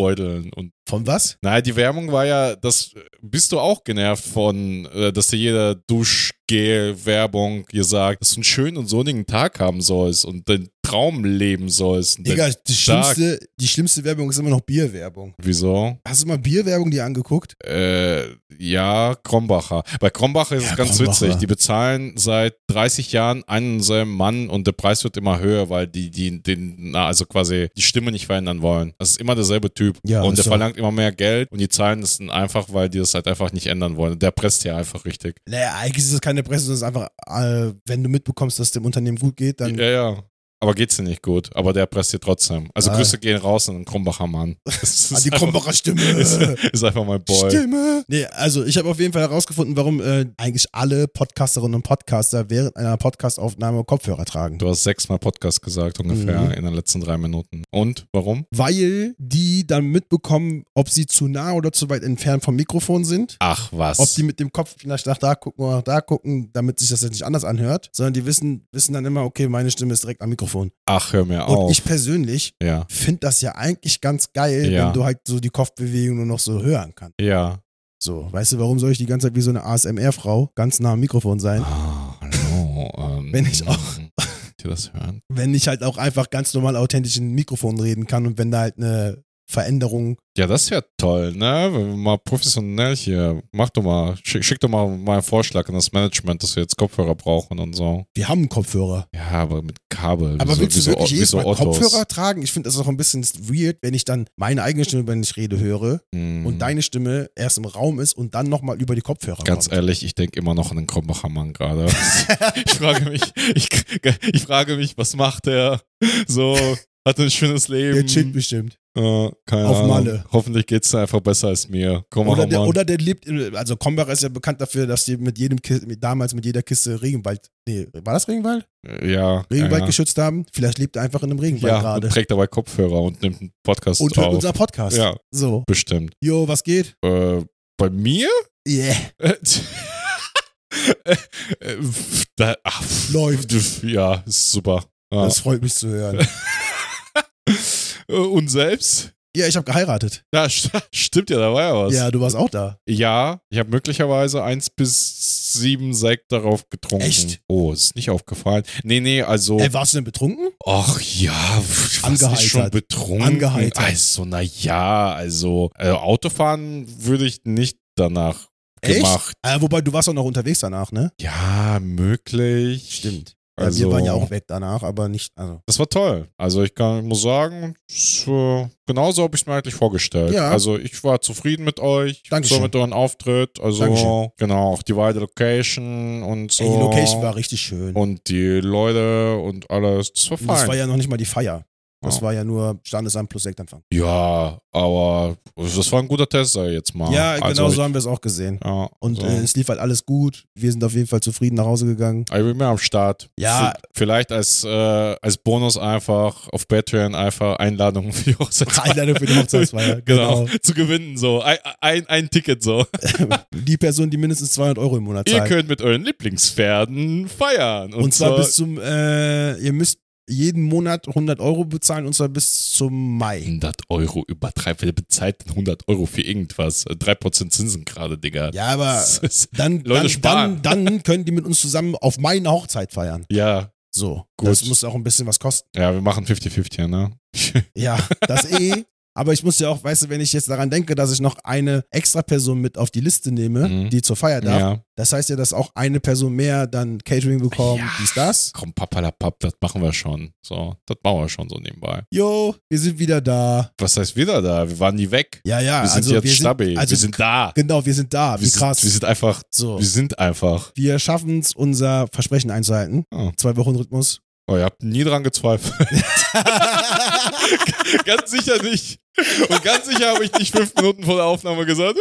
beuteln. Und Von was? naja, die Werbung war ja, das bist du auch genervt von, äh, dass dir jeder Duschgel-Werbung gesagt, dass du einen schönen und sonnigen Tag haben sollst und den Traum leben sollst. Digga, die schlimmste, die schlimmste Werbung ist immer noch Bierwerbung. Wieso? Hast du mal Bierwerbung dir angeguckt? Äh, ja, Krombacher. Bei Krombacher ist Ja, es ganz Krombacher. witzig. Die bezahlen seit 30 Jahren einen und selben Mann und der Preis wird immer höher, weil die, die, den, na, also quasi die Stimme nicht verändern wollen. Das ist immer derselbe Typ. Ja, und der so. verlangt immer mehr Geld und die zahlen das dann einfach, weil die das halt einfach nicht ändern wollen. Der presst ja einfach richtig. Naja, eigentlich ist es keine Presse, sondern es ist einfach, äh, wenn du mitbekommst, dass es dem Unternehmen gut geht, dann. Ja, ja. Aber geht's dir nicht gut. Aber der presst dir trotzdem. Also Ah. Grüße gehen raus an den Krombacher Mann. Ist die Krombacher Stimme. Ist, ist einfach mein Boy. Stimme. Nee, also ich habe auf jeden Fall herausgefunden, warum äh, eigentlich alle Podcasterinnen und Podcaster während einer Podcastaufnahme Kopfhörer tragen. Du hast sechsmal Podcast gesagt ungefähr Mhm. in den letzten drei Minuten. Und warum? Weil die dann mitbekommen, ob sie zu nah oder zu weit entfernt vom Mikrofon sind. Ach was. Ob die mit dem Kopf vielleicht nach da gucken oder nach da gucken, damit sich das jetzt nicht anders anhört, sondern die wissen, wissen dann immer, okay, meine Stimme ist direkt am Mikrofon. Ach, hör mir Und auf. ich persönlich ja, finde das ja eigentlich ganz geil, Ja. wenn du halt so die Kopfbewegung nur noch so hören kannst. ja. So, weißt du, warum soll ich die ganze Zeit wie so eine ASMR-Frau ganz nah am Mikrofon sein? Ah, hallo. Ähm, Wenn ich auch- das hören? wenn ich halt auch einfach ganz normal authentisch in ein Mikrofon reden kann und wenn da halt eine Veränderung. Ja, das wäre toll, ne? Wenn wir mal professionell hier. Mach doch mal, schick, schick doch mal mal einen Vorschlag an das Management, dass wir jetzt Kopfhörer brauchen und so. Wir haben einen Kopfhörer. Ja, aber mit Kabel. Aber wie willst so, du wirklich wie jedes so Mal. Kopfhörer tragen? Ich finde das auch ein bisschen weird, wenn ich dann meine eigene Stimme, wenn ich rede, höre Hm. und deine Stimme erst im Raum ist und dann nochmal über die Kopfhörer Ganz kommt. ehrlich, ich denke immer noch an den Krombacher Mann gerade. ich frage mich, ich, ich frage mich, was macht der? So, hat ein schönes Leben. Der chillt bestimmt. Äh, keine Auf Ahnung. Malle. Hoffentlich geht's da einfach besser als mir. Krombacher Oder der, oder der lebt, in- also Kombacher ist ja bekannt dafür, dass die mit jedem mit, damals mit jeder Kiste Regenwald, nee, war das Regenwald? Äh, ja. Regenwald ja, ja. geschützt haben. Vielleicht lebt er einfach in einem Regenwald Ja, gerade. und trägt dabei Kopfhörer und nimmt einen Podcast Und hört auf. unser Podcast. Ja, So. bestimmt. Jo, was geht? Äh, bei mir? Yeah. Äh, äh, äh, da, ach, Läuft. Ja, ist super. Ja. Das freut mich zu hören. Äh, Und selbst? ja, ich habe geheiratet. Ja, st stimmt ja, da war ja was. Ja, du warst auch da. Ja, ich habe möglicherweise eins bis sieben Sekt darauf getrunken. Echt? Oh, ist nicht aufgefallen. Nee, nee, also. Ey, warst du denn betrunken? Ach ja, Angeheitert. ist schon betrunken? Angeheitert. Also, na ja, also äh, Autofahren würde ich nicht danach Echt? gemacht. Äh, wobei, du warst auch noch unterwegs danach, ne? Ja, möglich. Stimmt. Also, wir waren ja auch weg danach, aber nicht, also. Das war toll. Also ich kann, muss sagen, genauso habe ich es mir eigentlich vorgestellt. Ja. Also ich war zufrieden mit euch, Dankeschön. so mit eurem Auftritt. Also Dankeschön. genau, auch die weite Location und so. Ey, die Location war richtig schön. und die Leute und alles. Das war Und das fein. war ja noch nicht mal die Feier. Das Ja. war ja nur Standesamt plus Sektanfang. ja, aber das war ein guter Test, sag ich jetzt mal. Ja, genau also so haben wir es auch gesehen. Ja, Und also, äh, es lief halt alles gut. Wir sind auf jeden Fall zufrieden nach Hause gegangen. ich bin mehr am Start. Ja. Vielleicht als, äh, als Bonus einfach auf Patreon einfach Einladungen für die Hochzeitsfeier. Einladung für die Hochzeitsfeier. Genau, Genau. zu gewinnen so. Ein, ein, ein Ticket so. Die Person, die mindestens 200 Euro im Monat Ihr zahlt. könnt mit euren Lieblingspferden feiern. Und, Und zwar bis zum, äh, ihr müsst jeden Monat 100 Euro bezahlen und zwar bis zum Mai. 100 Euro übertreibt. Wer bezahlt denn 100 Euro für irgendwas? 3% Zinsen gerade, Digga. Ja, aber dann, Leute dann, sparen. dann, dann können die mit uns zusammen auf meine Hochzeit feiern. ja, So, Gut. das muss auch ein bisschen was kosten. ja, wir machen 50-50, ne? Ja, das eh. Aber ich muss ja auch, weißt du, wenn ich jetzt daran denke, dass ich noch eine extra Person mit auf die Liste nehme, Mhm. die zur Feier darf, Ja. das heißt ja, dass auch eine Person mehr dann Catering bekommt, Ja. dies, das. Komm, papalapap, das machen wir schon. So, das machen wir schon so nebenbei. Jo, wir sind wieder da. Was heißt wieder da? Wir waren nie weg. Ja, ja, Wir sind also jetzt wir stabil. sind, also wir sind da. genau, wir sind da. Wie wir, sind, krass. wir sind einfach, so. wir sind einfach. Wir schaffen es, unser Versprechen einzuhalten. Oh. Zwei Wochen Rhythmus. Oh, ihr habt nie dran gezweifelt. ganz sicher nicht. Und ganz sicher habe ich nicht fünf Minuten vor der Aufnahme gesagt.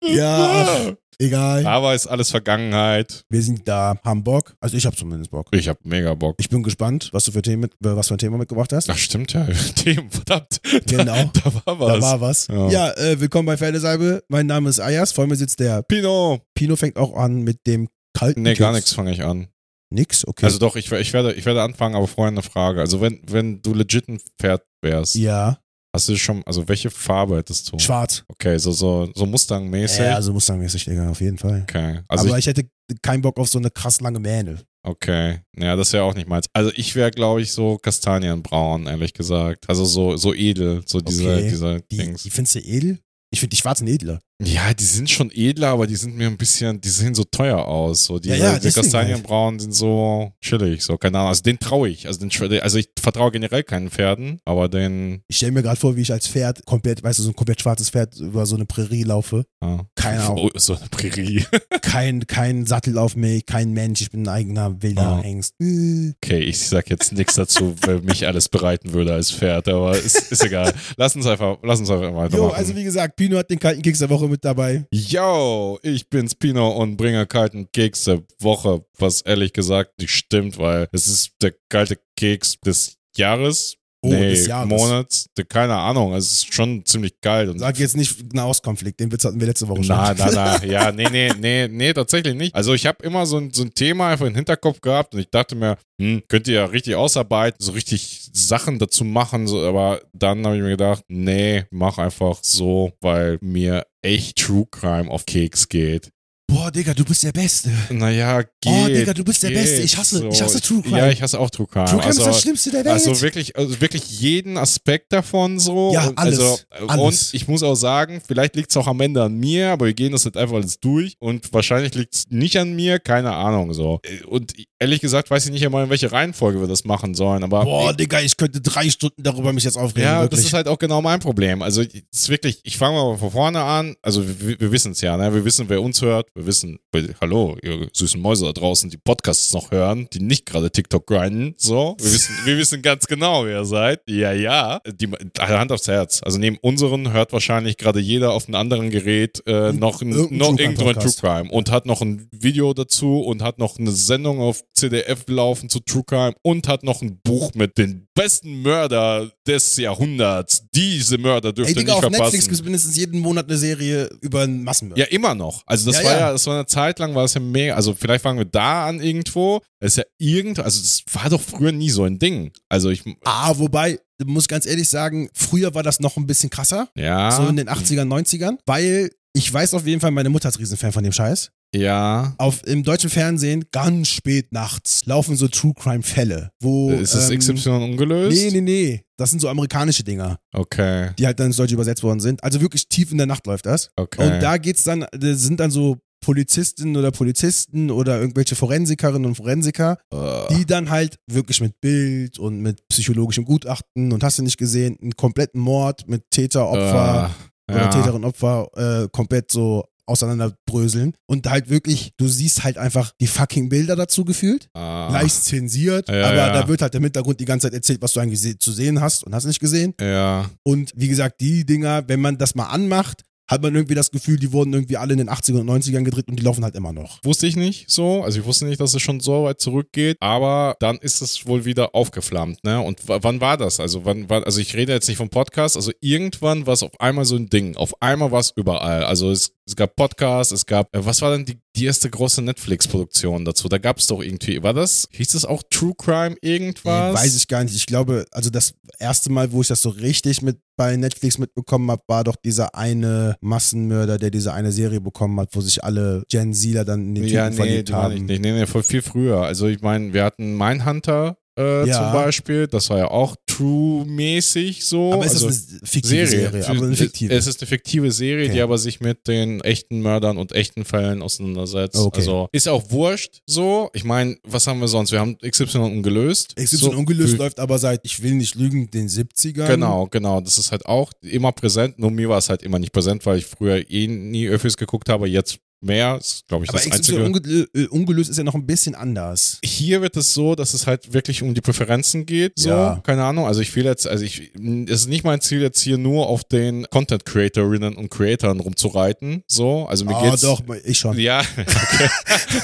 Ja. Egal. Aber ist alles Vergangenheit. Wir sind da, haben Bock. Also ich habe zumindest Bock. Ich habe mega Bock. Ich bin gespannt, was du für Themen, mit, was für ein Thema mitgebracht hast. Ach, stimmt ja. Themen, verdammt. Genau. Da, da war was. Da war was. Ja. Ja, äh, willkommen bei Pferdesalbe. Mein Name ist Ayas. Vor mir sitzt der Pino. Pino. Fängt auch an mit dem kalten Nee, gar Kiss. nichts fange ich an. Nix? Okay. Also doch, ich, ich, werde, ich werde anfangen, aber vorher eine Frage. Also wenn, wenn du legit ein Pferd wärst, ja. Hast du schon, also welche Farbe hättest du? Schwarz. Okay, so, so, so Mustang-mäßig. Ja, also Mustang-mäßig, Digga, auf jeden Fall. Okay. Also Aber ich, ich, hätte keinen Bock auf so eine krass lange Mähne. okay. Ja, das wäre auch nicht meins. Also ich wäre, glaube ich, so kastanienbraun, ehrlich gesagt. Also so, so edel, so diese, Okay. diese Die, Dings. die findest du edel? Ich finde die schwarzen edler. Ja, die sind schon edler, aber die sind mir ein bisschen, die sehen so teuer aus. So diese, Ja, ja, die Kastanienbraun sind so chillig, so keine Ahnung. Also den traue ich. Also, den, also ich vertraue generell keinen Pferden, aber den. Ich stelle mir gerade vor, wie ich als Pferd komplett, weißt du, so ein komplett schwarzes Pferd über so eine Prärie laufe. Ja. Keine Ahnung. Oh, so eine Prärie. Kein, kein Sattel auf mich, kein Mensch. Ich bin ein eigener wilder Oh. Hengst. Äh. Okay, ich sag jetzt nichts dazu, wer mich alles bereiten würde als Pferd, aber ist, ist egal. Lass uns einfach, lass uns einfach weitermachen. Jo, also wie gesagt, Pino hat den kalten Keks der Woche mit dabei. Yo, ich bin's Pino und bringe kalten Keks der Woche, was ehrlich gesagt nicht stimmt, weil es ist der kalte Keks des Jahres. Oh, nee, des Jahres. Monats, keine Ahnung, es ist schon ziemlich kalt. Und Sag jetzt nicht Nahostkonflikt, den Witz hatten wir letzte Woche schon. na, na, na, ja, nee, nee, nee, nee, tatsächlich nicht. Also ich habe immer so ein, so ein Thema einfach im Hinterkopf gehabt und ich dachte mir, hm, könnt ihr ja richtig ausarbeiten, so richtig Sachen dazu machen, so, aber dann habe ich mir gedacht, nee, mach einfach so, weil mir echt True Crime auf Keks geht. Boah, Digga, du bist der Beste. Naja, geht. Oh, Digga, du bist der Beste. Ich hasse- ich hasse True Crime. Ja, ich hasse auch True Crime. True Crime also, ist das Schlimmste der Welt. also wirklich, also wirklich jeden Aspekt davon so. Ja, alles, Also, alles. Und ich muss auch sagen, vielleicht liegt es auch am Ende an mir, aber wir gehen das jetzt einfach alles durch. Und wahrscheinlich liegt es nicht an mir, keine Ahnung so. Und ehrlich gesagt weiß ich nicht einmal, in welche Reihenfolge wir das machen sollen. Aber Boah, Digga, ich könnte drei Stunden darüber mich jetzt aufregen. ja, wirklich. das ist halt auch genau mein Problem. Also, es ist wirklich, ich fange mal von vorne an. Also, wir, wir wissen es ja, ne? Wir wissen, wer uns hört. Wir wissen, hallo, ihr süßen Mäuse da draußen, die Podcasts noch hören, die nicht gerade TikTok grinden. So, wir wissen, wir wissen ganz genau, wer ihr seid. Ja, ja. Die Hand aufs Herz. Also, neben unseren hört wahrscheinlich gerade jeder auf einem anderen Gerät äh, noch, ein, Irgendein noch True Crime irgendwo ein True Podcast. Crime und hat noch ein Video dazu und hat noch eine Sendung auf CDF laufen zu True Crime und hat noch ein Buch mit den besten Mörder des Jahrhunderts. Diese Mörder dürft Ey, ihr nicht auf Netflix verpassen. gibt es mindestens jeden Monat eine Serie über einen Massenmörder. Ja, immer noch. Also das Ja, war ja. ja. das war eine Zeit lang, war es ja mega, also vielleicht fangen wir da an irgendwo. Das ist ja irgend, also das war doch früher nie so ein Ding. Also ich, Ah, wobei, muss ganz ehrlich sagen, früher war das noch ein bisschen krasser. ja. So in den 80ern, 90ern. Weil ich weiß auf jeden Fall, meine Mutter ist Riesenfan von dem Scheiß. Ja. Auf, Im deutschen Fernsehen, ganz spät nachts, laufen so True Crime Fälle. Wo, Ist das ähm, XY ungelöst? Nee, nee, nee. Das sind so amerikanische Dinger, Okay, die halt dann ins Deutsche übersetzt worden sind. Also wirklich tief in der Nacht läuft das. okay. Und da geht's dann, da sind dann so Polizistinnen oder Polizisten oder irgendwelche Forensikerinnen und Forensiker, Äh, die dann halt wirklich mit Bild und mit psychologischem Gutachten und hast du nicht gesehen, einen kompletten Mord mit Täter, Opfer oder ja. Täterin, Opfer äh, komplett so auseinanderbröseln und halt wirklich, du siehst halt einfach die fucking Bilder dazu gefühlt, Ah. leicht zensiert, Ja, aber ja. da wird halt im Hintergrund die ganze Zeit erzählt, was du eigentlich zu sehen hast und hast nicht gesehen. Ja. Und wie gesagt, die Dinger, wenn man das mal anmacht, hat man irgendwie das Gefühl, die wurden irgendwie alle in den 80ern und 90ern gedreht und die laufen halt immer noch. Wusste ich nicht so. Also ich wusste nicht, dass es schon so weit zurückgeht. Aber dann ist es wohl wieder aufgeflammt, ne? Und wann war das? Also wann war, also ich rede jetzt nicht vom Podcast. Also irgendwann war es auf einmal so ein Ding. Auf einmal war es überall. Also es, es gab Podcasts, es gab, äh, was war denn die, die erste große Netflix-Produktion dazu? Da gab es doch irgendwie, war das, hieß das auch True Crime irgendwas? Weiß ich gar nicht. Ich glaube, also das erste Mal, wo ich das so richtig mit bei Netflix mitbekommen habe, war doch dieser eine Massenmörder, der diese eine Serie bekommen hat, wo sich alle Gen Zler dann in den Typen Ja, nee, verliebt haben. nicht. Nee, nee, voll viel früher. Also ich meine, wir hatten Mindhunter äh, Ja. zum Beispiel. Das war ja auch True-mäßig so. Aber ist also, das eine fiktive Serie? aber eine fiktive. Es ist eine fiktive Serie, Okay. die aber sich mit den echten Mördern und echten Fällen auseinandersetzt. Okay. Also ist auch wurscht so. Ich meine, was haben wir sonst? Wir haben XY ungelöst. XY so, ungelöst läuft aber seit, ich will nicht lügen, den 70ern. Genau, genau. Das ist halt auch immer präsent. Nur mir war es halt immer nicht präsent, weil ich früher eh nie Öffis geguckt habe. Jetzt mehr. Ist, glaube ich, Aber das einzige. unge äh, ungelöst ist ja noch ein bisschen anders. Hier wird es so, dass es halt wirklich um die Präferenzen geht. So, Ja. keine Ahnung. Also ich will jetzt, also ich, es ist nicht mein Ziel jetzt hier nur auf den Content Creatorinnen und Creatoren rumzureiten. So, also mir Ah, geht's. doch, ich schon. Ja, okay.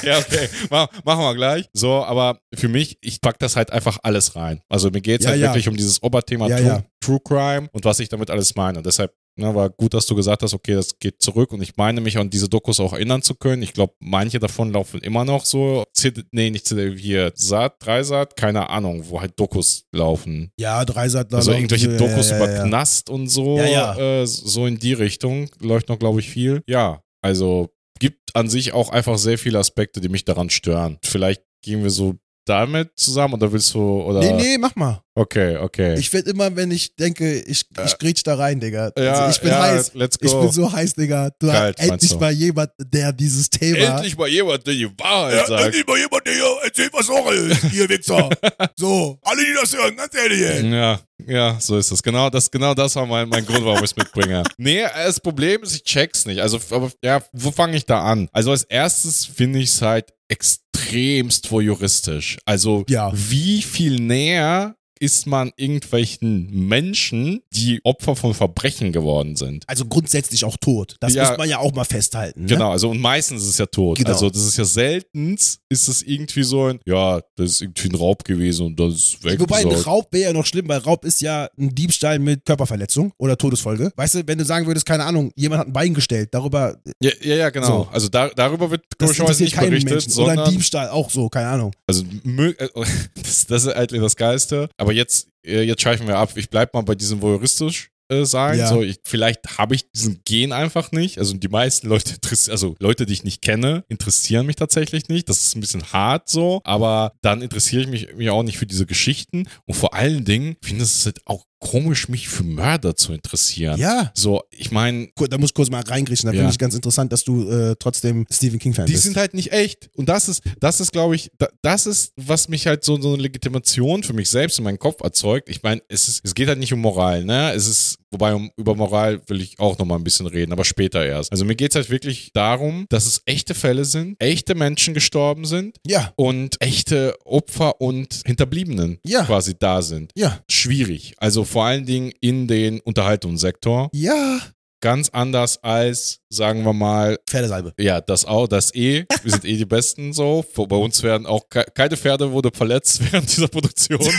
ja, okay. Mach, machen wir gleich. So, aber für mich, ich pack das halt einfach alles rein. Also mir geht's Ja, halt ja. wirklich um dieses Oberthema True. True Crime und was ich damit alles meine. Und deshalb Ne, war gut, dass du gesagt hast, okay, das geht zurück und ich meine mich an diese Dokus auch erinnern zu können. Ich glaube, manche davon laufen immer noch so, CD, nee, nicht CD, hier, Saat, Dreisat, keine Ahnung, wo halt Dokus laufen. Ja, Dreisat. Also irgendwelche ja, Dokus ja, über ja, ja. Knast und so, Ja, ja. Äh, so in die Richtung läuft noch, glaube ich, viel. Ja, also gibt an sich auch einfach sehr viele Aspekte, die mich daran stören. Vielleicht gehen wir so damit zusammen oder willst du, oder? Nee, nee, mach mal. Okay, okay. Ich werde immer, wenn ich denke, ich, ich grätsch da rein, Digga. Äh. ja, also ich bin ja, heiß. let's Ich go. bin so heiß, Digga. Du Kalt, hast endlich mal jemand, der dieses Thema. Endlich mal jemand, der die Wahrheit sagt. mal jemand, der hier erzählt, was Sache ist, ihr Wichser. so, alle, die das hören, ganz ehrlich, ey. Ja, ja, so ist es. Genau das, genau das war mein, mein Grund, warum ich es mitbringe. Nee, das Problem ist, ich check's nicht. Also, aber ja, wo fange ich da an? Also als erstes finde ich es halt extremst voyeuristisch. Also, Ja. wie viel näher ist man irgendwelchen Menschen, die Opfer von Verbrechen geworden sind? Also grundsätzlich auch tot. Das Ja. muss man ja auch mal festhalten. Ne? Genau, also und meistens ist es ja tot. Genau. Also das ist ja seltenst, ist es irgendwie so ein, ja, das ist irgendwie ein Raub gewesen und das ist weg. Wobei ein. Raub wäre ja noch schlimm, weil Raub ist ja ein Diebstahl mit Körperverletzung oder Todesfolge. Weißt du, wenn du sagen würdest, keine Ahnung, jemand hat ein Bein gestellt, darüber, Ja, ja, ja, genau. So. Also da, darüber wird komischerweise nicht berichtet, Menschen. Oder ein sondern Diebstahl, auch so, keine Ahnung. also das, das ist eigentlich das Geilste. Aber jetzt, äh, jetzt schweifen wir ab. Ich bleib mal bei diesem voyeuristisch äh, sein. Ja. So, ich, vielleicht habe ich diesen Gen einfach nicht. Also die meisten Leute, also Leute, die ich nicht kenne, interessieren mich tatsächlich nicht. Das ist ein bisschen hart so, aber dann interessiere ich mich, mich auch nicht für diese Geschichten. Und vor allen Dingen finde ich es halt auch komisch, mich für Mörder zu interessieren. Ja. So, ich meine, Da muss ich kurz mal reingriechen. Da Ja. finde ich ganz interessant, dass du äh, trotzdem Stephen King-Fan Die bist. sind halt nicht echt. Und das ist, das ist, glaube ich, da- das ist, was mich halt so, so eine Legitimation für mich selbst in meinen Kopf erzeugt. Ich meine, es ist, es geht halt nicht um Moral, ne? Es ist, wobei um, über Moral will ich auch nochmal ein bisschen reden, aber später erst. Also mir geht es halt wirklich darum, dass es echte Fälle sind, echte Menschen gestorben sind ja, und echte Opfer und Hinterbliebenen Ja. quasi da sind. ja, Schwierig. Also vor allen Dingen in den Unterhaltungssektor. ja. Ganz anders als, sagen wir mal, Pferdesalbe. ja, das auch, das eh. Wir sind eh die Besten so. Bei uns werden auch ke keine Pferde wurde verletzt während dieser Produktion.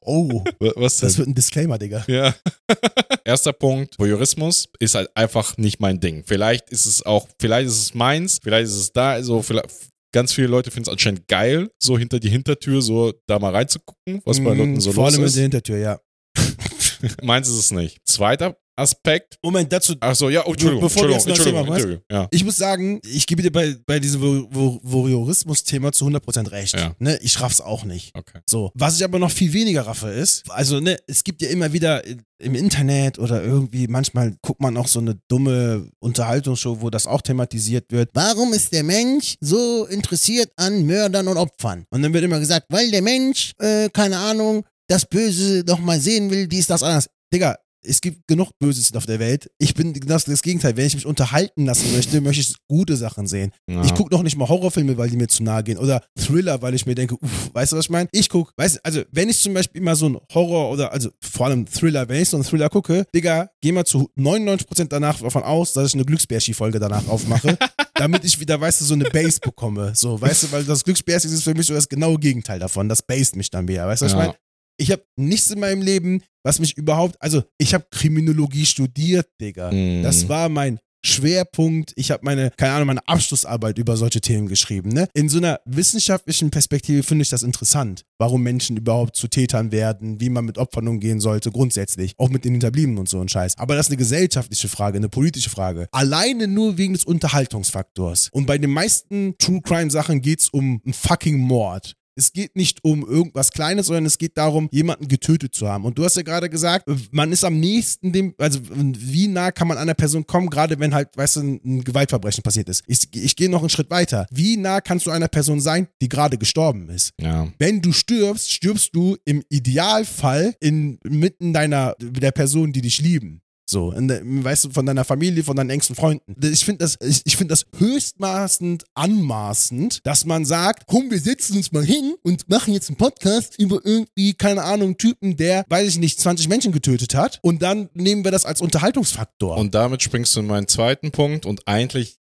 Oh, das wird ein Disclaimer, Digga. ja. Erster Punkt, Voyeurismus ist halt einfach nicht mein Ding. Vielleicht ist es auch, vielleicht ist es meins, vielleicht ist es da, also vielleicht, ganz viele Leute finden es anscheinend geil, so hinter die Hintertür, so da mal reinzugucken, was bei Mm, Leuten so Vor los allem in ist. der Hintertür, ja. Meins ist es nicht. Zweiter Aspekt. Moment, dazu. Ach so, ja, oh, Entschuldigung, Bevor du Entschuldigung, jetzt noch Entschuldigung, Thema machst. Ja. Ich muss sagen, ich gebe dir bei, bei diesem Vo- Vo- Voyeurismus-Thema zu 100% recht. Ja. Ne, ich raff's auch nicht. Okay. So. Was ich aber noch viel weniger raffe ist, also ne, es gibt ja immer wieder im Internet oder irgendwie, manchmal guckt man auch so eine dumme Unterhaltungsshow, wo das auch thematisiert wird. Warum ist der Mensch so interessiert an Mördern und Opfern? Und dann wird immer gesagt, weil der Mensch, äh, keine Ahnung, das Böse noch mal sehen will, dies, das, anders. Digga, es gibt genug Böses auf der Welt. Ich bin das, das Gegenteil. Wenn ich mich unterhalten lassen möchte, möchte ich gute Sachen sehen. Ja. Ich gucke noch nicht mal Horrorfilme, weil die mir zu nahe gehen. Oder Thriller, weil ich mir denke, uff, weißt du, was ich meine? Ich gucke, weißt du, also wenn ich zum Beispiel mal so einen Horror oder, also vor allem Thriller, wenn ich so einen Thriller gucke, Digga, geh mal zu 99% danach davon aus, dass ich eine Glücksbärschi-Folge danach aufmache, damit ich wieder, weißt du, so eine Base bekomme. So, weißt du, weil das Glücksbärschi ist für mich so das genaue Gegenteil davon. Das based mich dann wieder, weißt du, was ich Ja. meine? Ich habe nichts in meinem Leben, was mich überhaupt, also ich habe Kriminologie studiert, Digga. Mhm. Das war mein Schwerpunkt. Ich habe meine, keine Ahnung, meine Abschlussarbeit über solche Themen geschrieben. Ne? In so einer wissenschaftlichen Perspektive finde ich das interessant, warum Menschen überhaupt zu Tätern werden, wie man mit Opfern umgehen sollte, grundsätzlich. Auch mit den Hinterbliebenen und so ein Scheiß. Aber das ist eine gesellschaftliche Frage, eine politische Frage. Alleine nur wegen des Unterhaltungsfaktors. Und bei den meisten True Crime Sachen geht es um einen fucking Mord. Es geht nicht um irgendwas Kleines, sondern es geht darum, jemanden getötet zu haben. Und du hast ja gerade gesagt, man ist am nächsten dem, also wie nah kann man an einer Person kommen, gerade wenn halt, weißt du, ein ein Gewaltverbrechen passiert ist. Ich, ich gehe noch einen Schritt weiter. Wie nah kannst du einer Person sein, die gerade gestorben ist? ja. Wenn du stirbst, stirbst du im Idealfall inmitten deiner, der Personen, die dich lieben. So, in weißt du, von deiner Familie, von deinen engsten Freunden. Ich finde das, ich, ich finde das höchstmaßend anmaßend, dass man sagt, komm, wir setzen uns mal hin und machen jetzt einen Podcast über irgendwie, keine Ahnung, Typen, der, weiß ich nicht, 20 Menschen getötet hat. Und dann nehmen wir das als Unterhaltungsfaktor. Und damit springst du in meinen zweiten Punkt und eigentlich,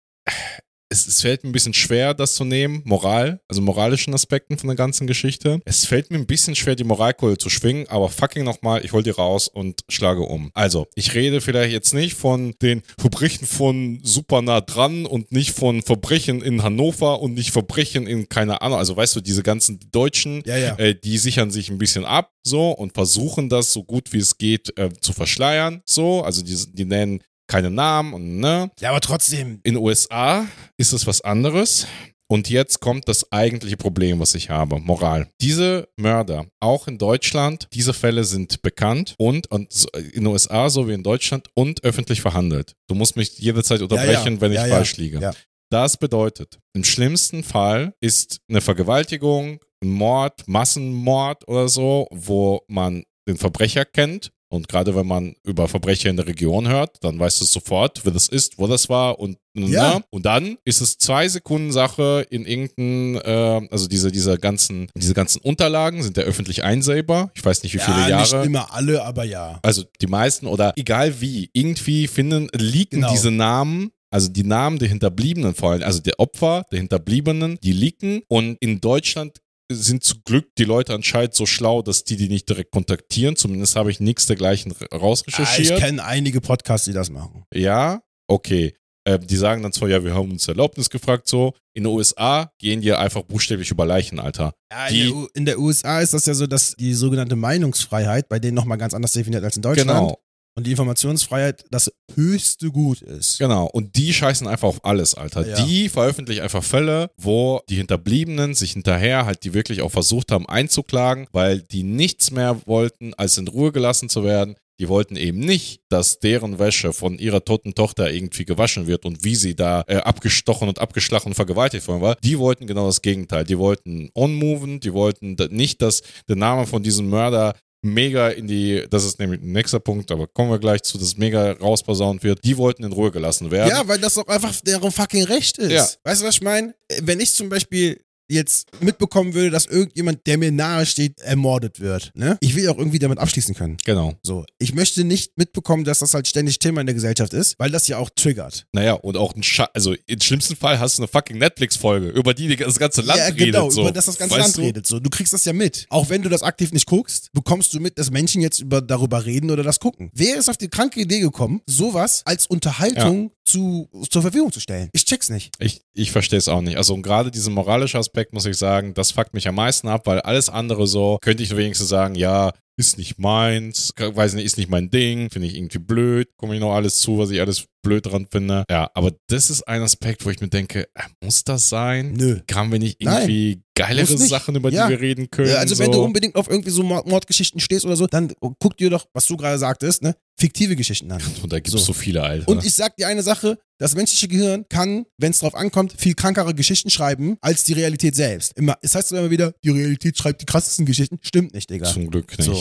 es, es fällt mir ein bisschen schwer, das zu nehmen, Moral, also moralischen Aspekten von der ganzen Geschichte. Es fällt mir ein bisschen schwer, die Moralkeule zu schwingen, aber fucking nochmal, ich hol die raus und schlage um. Also, ich rede vielleicht jetzt nicht von den Verbrechen von super nah dran und nicht von Verbrechen in Hannover und nicht Verbrechen in keine Ahnung. Also, weißt du, diese ganzen Deutschen, Ja, ja. äh, die sichern sich ein bisschen ab, so, und versuchen das so gut wie es geht äh, zu verschleiern, so. Also, die, die nennen keine Namen und ne. Ja, aber trotzdem. In den USA ist es was anderes. Und jetzt kommt das eigentliche Problem, was ich habe. Moral. Diese Mörder, auch in Deutschland, diese Fälle sind bekannt und, und in den USA so wie in Deutschland und öffentlich verhandelt. Du musst mich jederzeit unterbrechen, wenn ich Ja, ja. falsch liege. Ja. Das bedeutet, im schlimmsten Fall ist eine Vergewaltigung, ein Mord, Massenmord oder so, wo man den Verbrecher kennt. Und gerade wenn man über Verbrecher in der Region hört, dann weißt du sofort, wer das ist, wo das war und Ja. und dann ist es zwei Sekunden Sache in irgendeinem, äh, also diese diese ganzen diese ganzen Unterlagen sind ja öffentlich einsehbar. Ich weiß nicht wie viele ja, Jahre. nicht immer alle, aber ja. Also die meisten oder egal wie, irgendwie finden, liegen Genau. diese Namen, also die Namen der Hinterbliebenen vor allem, also der Opfer, der Hinterbliebenen, die liegen. Und in Deutschland sind zum Glück die Leute anscheinend so schlau, dass die die nicht direkt kontaktieren. Zumindest habe ich nichts dergleichen r- Ah, ich rausrecherchiert. kenne einige Podcasts, die das machen. ja, okay. Äh, die sagen dann zwar, ja, wir haben uns Erlaubnis gefragt, so. In den USA gehen die einfach buchstäblich über Leichen, Alter. Ja, Die- in, der U in der USA ist das ja so, dass die sogenannte Meinungsfreiheit bei denen nochmal ganz anders definiert als in Deutschland. Genau. Und die Informationsfreiheit das höchste Gut ist. Genau, und die scheißen einfach auf alles, Alter. Ja. Die veröffentlichen einfach Fälle, wo die Hinterbliebenen sich hinterher halt, die wirklich auch versucht haben einzuklagen, weil die nichts mehr wollten, als in Ruhe gelassen zu werden. Die wollten eben nicht, dass deren Wäsche von ihrer toten Tochter irgendwie gewaschen wird und wie sie da äh, abgestochen und abgeschlagen und vergewaltigt worden war. Die wollten genau das Gegenteil. Die wollten unmoven, die wollten nicht, dass der Name von diesem Mörder mega in die, das ist nämlich ein nächster Punkt, aber kommen wir gleich zu, dass mega rausposaunt wird. Die wollten in Ruhe gelassen werden. Ja, weil das doch einfach deren fucking Recht ist. Ja. Weißt du, was ich meine? Wenn ich zum Beispiel jetzt mitbekommen würde, dass irgendjemand, der mir nahe steht, ermordet wird, ne? Ich will ja auch irgendwie damit abschließen können. Genau. So. Ich möchte nicht mitbekommen, dass das halt ständig Thema in der Gesellschaft ist, weil das ja auch triggert. Naja, und auch ein Scha also im schlimmsten Fall hast du eine fucking Netflix-Folge, über die das ganze Land ja, redet. genau, so. über das das ganze weißt Land du? redet. So. Du kriegst das ja mit. Auch wenn du das aktiv nicht guckst, bekommst du mit, dass Menschen jetzt über, darüber reden oder das gucken. Wer ist auf die kranke Idee gekommen, sowas als Unterhaltung zu, zur Verfügung zu stellen? Ich check's nicht. Ich, ich verstehe es auch nicht. Also gerade diesen moralischen Aspekt muss ich sagen, das fuckt mich am meisten ab, weil alles andere so, könnte ich wenigstens sagen, ja, ist nicht meins, weiß nicht, ist nicht mein Ding, finde ich irgendwie blöd, komme ich noch alles zu, was ich alles blöd dran finde. Ja, aber das ist ein Aspekt, wo ich mir denke, äh, muss das sein? Nö. Haben wir nicht Nein, irgendwie geilere muss nicht. Sachen, über Ja. die wir reden können? Ja, also so? wenn du unbedingt auf irgendwie so Mord Mordgeschichten stehst oder so, dann guck dir doch, was du gerade sagtest, ne, fiktive Geschichten an. Und da gibt es So. so. viele, Alter. Und ich sag dir eine Sache, das menschliche Gehirn kann, wenn es drauf ankommt, viel krankere Geschichten schreiben als die Realität selbst. Immer, es heißt immer wieder, die Realität schreibt die krassesten Geschichten. Stimmt nicht, Digga. Zum Glück nicht. So.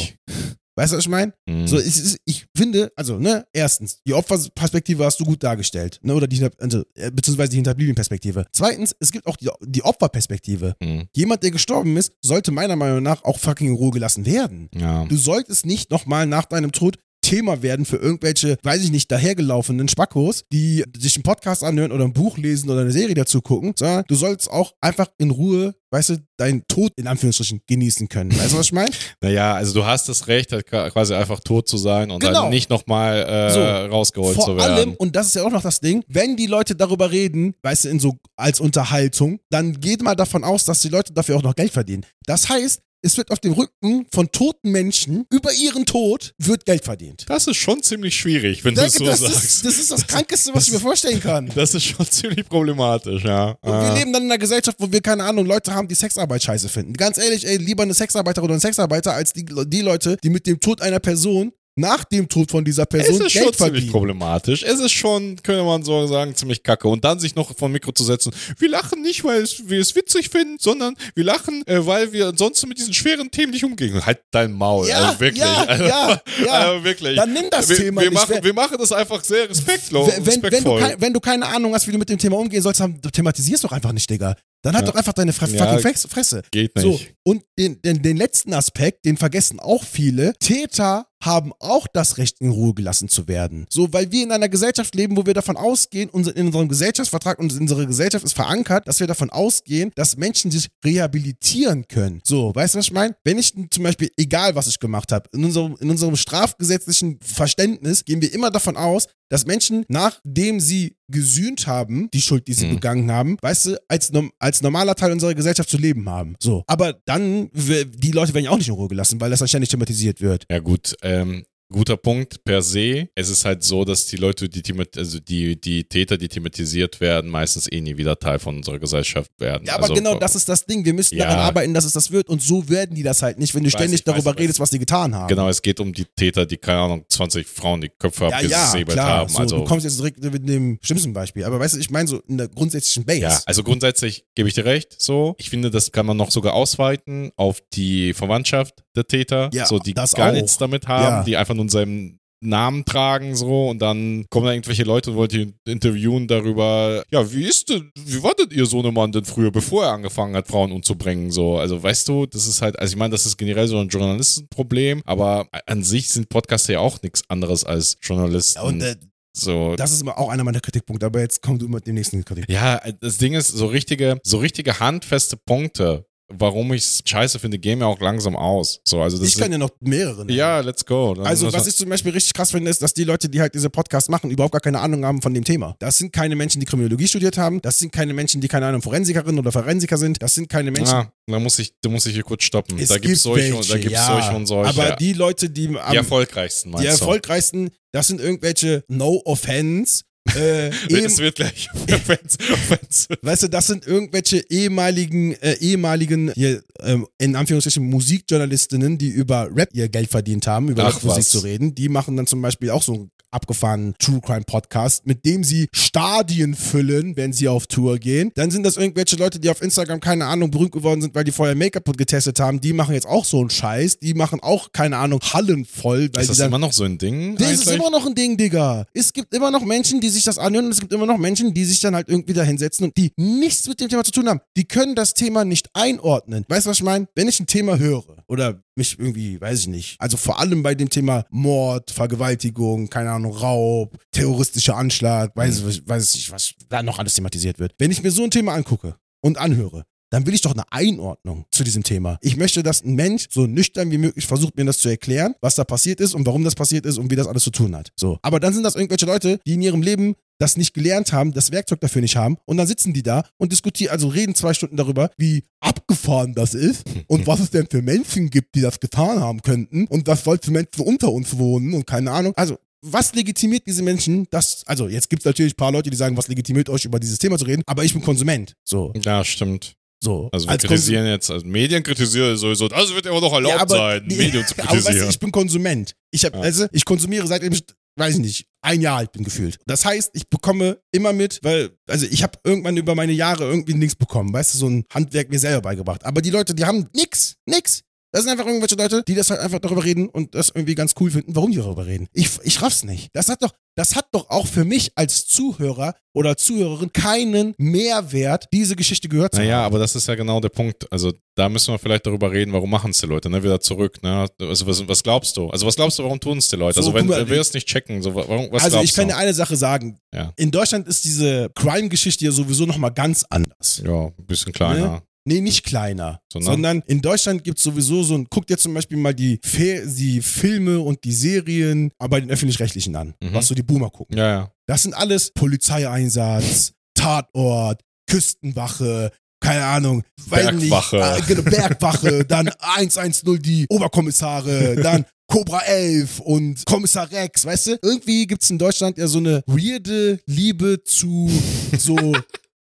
Weißt du, was ich meine? Mhm. So, es ist, ich finde, also, ne, erstens, die Opferperspektive hast du gut dargestellt, ne, oder die, also, äh, beziehungsweise die Hinterbliebenenperspektive. Zweitens, es gibt auch die, die Opferperspektive. Mhm. Jemand, der gestorben ist, sollte meiner Meinung nach auch fucking in Ruhe gelassen werden. Ja. Du solltest nicht nochmal nach deinem Tod Thema werden für irgendwelche, weiß ich nicht, dahergelaufenen Spackos, die sich einen Podcast anhören oder ein Buch lesen oder eine Serie dazu gucken, sondern du sollst auch einfach in Ruhe, weißt du, deinen Tod in Anführungsstrichen genießen können. Weißt du, was ich meine? Naja, also du hast das Recht, halt quasi einfach tot zu sein und Genau. dann nicht nochmal äh, So. rausgeholt Vor zu werden. allem, und das ist ja auch noch das Ding, wenn die Leute darüber reden, weißt du, in so als Unterhaltung, dann geht mal davon aus, dass die Leute dafür auch noch Geld verdienen. Das heißt, es wird auf dem Rücken von toten Menschen über ihren Tod wird Geld verdient. das ist schon ziemlich schwierig, wenn du es so das, sagst. ist, das ist das Krankeste, was ich mir vorstellen kann. das ist schon ziemlich problematisch, ja. Und wir Äh, leben dann in einer Gesellschaft, wo wir, keine Ahnung, Leute haben, die Sexarbeit scheiße finden. Ganz ehrlich, ey, lieber eine Sexarbeiterin oder ein Sexarbeiter als die, die Leute, die mit dem Tod einer Person nach dem Tod von dieser es Person ist schon ziemlich problematisch. Es ist schon, könnte man so sagen, ziemlich kacke. Und dann sich noch vom Mikro zu setzen, wir lachen nicht, weil es, wir es witzig finden, sondern wir lachen, äh, weil wir ansonsten mit diesen schweren Themen nicht umgehen. Halt dein Maul, Ja, also wirklich. ja, also, ja, ja. Also wirklich. Dann nimm das wir, Thema wir nicht. Machen, wir machen das einfach sehr respektlos. Wenn, wenn, wenn, du respektvoll. wenn du keine Ahnung hast, wie du mit dem Thema umgehen sollst, dann thematisierst doch einfach nicht, Digga. Dann halt Ja. doch einfach deine Fre Ja, fucking Fresse-. Geht So, nicht. und den, den, den letzten Aspekt, den vergessen auch viele. Täter haben auch das Recht, in Ruhe gelassen zu werden. So, weil wir in einer Gesellschaft leben, wo wir davon ausgehen, unser, in unserem Gesellschaftsvertrag und unsere Gesellschaft ist verankert, dass wir davon ausgehen, dass Menschen sich rehabilitieren können. So, weißt du, was ich meine? Wenn ich zum Beispiel, egal was ich gemacht habe, in unserem, in unserem strafgesetzlichen Verständnis gehen wir immer davon aus, dass Menschen, nachdem sie gesühnt haben, die Schuld, die sie Mhm. begangen haben, weißt du, als, als normaler Teil unserer Gesellschaft zu leben haben. So. Aber dann, die Leute werden ja auch nicht in Ruhe gelassen, weil das dann ständig thematisiert wird. Ja, gut, ähm, guter Punkt per se. Es ist halt so, dass die Leute, die, also die, die Täter, die thematisiert werden, meistens eh nie wieder Teil von unserer Gesellschaft werden. Ja, aber also, genau das ist das Ding. Wir müssen Ja. daran arbeiten, dass es das wird. Und so werden die das halt nicht, wenn du weiß, ständig weiß, darüber aber redest, was die getan haben. Genau, es geht um die Täter, die, keine Ahnung, 20 Frauen die Köpfe Ja, ja, abgesäbelt klar. haben. So, Also, du kommst jetzt direkt mit dem schlimmsten Beispiel. Aber weißt du, ich meine so in der grundsätzlichen Base. Ja, also grundsätzlich gebe ich dir recht. So, ich finde, das kann man noch sogar ausweiten auf die Verwandtschaft der Täter, Ja, so die das gar auch. nichts damit haben, Ja. die einfach nur seinen Namen tragen so und dann kommen da irgendwelche Leute und wollen die interviewen darüber, ja, wie ist denn, wie war denn ihr Sohnemann denn früher, bevor er angefangen hat, Frauen umzubringen, so, also weißt du, das ist halt, also ich meine, das ist generell so ein Journalistenproblem, aber an sich sind Podcaster ja auch nichts anderes als Journalisten. Ja, und äh, so, das ist immer auch einer meiner Kritikpunkte. Aber jetzt komm du mit dem nächsten Kritik. ja, das Ding ist, so richtige, so richtige handfeste Punkte, warum ich es scheiße finde, gehen mir auch langsam aus. So, also das Ich kann ja noch mehrere nennen. ja, let's go. Dann- Also, das- was ich zum Beispiel richtig krass finde, ist, dass die Leute, die halt diese Podcasts machen, überhaupt gar keine Ahnung haben von dem Thema. Das sind keine Menschen, die Kriminologie studiert haben. Das sind keine Menschen, die keine Ahnung Forensikerinnen oder Forensiker sind. Das sind keine Menschen. ah, da muss ich, da muss ich hier kurz stoppen. Es da gibt's solche, und da welche, gibt's ja. solche und solche. Aber die Leute, die, am, die erfolgreichsten meinst die erfolgreichsten, das sind irgendwelche No Offense. Äh, Es wird gleich offensive. offensive. Weißt du, das sind irgendwelche ehemaligen, äh, ehemaligen, hier, ähm, in Anführungsstrichen Musikjournalistinnen, die über Rap ihr Geld verdient haben, über Ach, Rapmusik was. zu reden. Die machen dann zum Beispiel auch so abgefahrenen True Crime Podcast, mit dem sie Stadien füllen, wenn sie auf Tour gehen. Dann sind das irgendwelche Leute, die auf Instagram, keine Ahnung, berühmt geworden sind, weil die vorher Make-up getestet haben. Die machen jetzt auch so einen Scheiß. Die machen auch, keine Ahnung, Hallen voll, Ist das dann immer noch so ein Ding? das ist immer noch ein Ding, Digga. Es gibt immer noch Menschen, die sich das anhören und es gibt immer noch Menschen, die sich dann halt irgendwie da hinsetzen und die nichts mit dem Thema zu tun haben. Die können das Thema nicht einordnen. Weißt du, was ich meine? Wenn ich ein Thema höre oder mich irgendwie, weiß ich nicht, also vor allem bei dem Thema Mord, Vergewaltigung, keine Ahnung, Raub, terroristischer Anschlag, weiß, ich weiß ich nicht, was da noch alles thematisiert wird. Wenn ich mir so ein Thema angucke und anhöre, dann will ich doch eine Einordnung zu diesem Thema. Ich möchte, dass ein Mensch so nüchtern wie möglich versucht, mir das zu erklären, was da passiert ist und warum das passiert ist und wie das alles zu tun hat. So. Aber dann sind das irgendwelche Leute, die in ihrem Leben das nicht gelernt haben, das Werkzeug dafür nicht haben und dann sitzen die da und diskutieren, also reden zwei Stunden darüber, wie abgefahren das ist und was es denn für Menschen gibt, die das getan haben könnten und was soll für Menschen unter uns wohnen und keine Ahnung. Also was legitimiert diese Menschen, das, also jetzt gibt es natürlich ein paar Leute, die sagen, was legitimiert euch über dieses Thema zu reden, aber ich bin Konsument. So, Ja, stimmt. So. Also wir Als kritisieren jetzt, also Medien kritisieren sowieso, das wird immer noch erlaubt Ja, sein, die- Medien zu Aber weißt du, kritisieren. ich bin Konsument. Ich hab, Ja. also, ich konsumiere seitdem ich, weiß ich nicht, ein Jahr alt bin gefühlt. Das heißt, ich bekomme immer mit, weil, also ich habe irgendwann über meine Jahre irgendwie nichts bekommen, weißt du, so ein Handwerk mir selber beigebracht. Aber die Leute, die haben nix, nix. Das sind einfach irgendwelche Leute, die das halt einfach darüber reden und das irgendwie ganz cool finden, warum die darüber reden. Ich, ich raff's nicht. Das hat doch, das hat doch auch für mich als Zuhörer oder Zuhörerin keinen Mehrwert, diese Geschichte gehört zu Naja, haben. aber das ist ja genau der Punkt. Also da müssen wir vielleicht darüber reden, warum machen es die Leute, ne? Wieder zurück, ne? Also was, was glaubst du? Also was glaubst du, warum tun es die Leute? So, also wenn, wir es nicht checken, so warum, was also glaubst ich kann du? dir eine Sache sagen. Ja. In Deutschland ist diese Crime-Geschichte ja sowieso nochmal ganz anders. Ja, ein bisschen kleiner. Nee, nicht kleiner. Sondern? Sondern in Deutschland gibt es sowieso so ein, guck dir zum Beispiel mal die, Fe die Filme und die Serien bei den Öffentlich-Rechtlichen an, Mhm. was so die Boomer gucken. Ja, ja. Das sind alles Polizeieinsatz, Tatort, Küstenwache, keine Ahnung, weiß nicht, Bergwache. äh, genau, Bergwache, dann 110 die Oberkommissare, dann Cobra 11 und Kommissar Rex, weißt du? Irgendwie gibt's in Deutschland ja so eine weirde Liebe zu so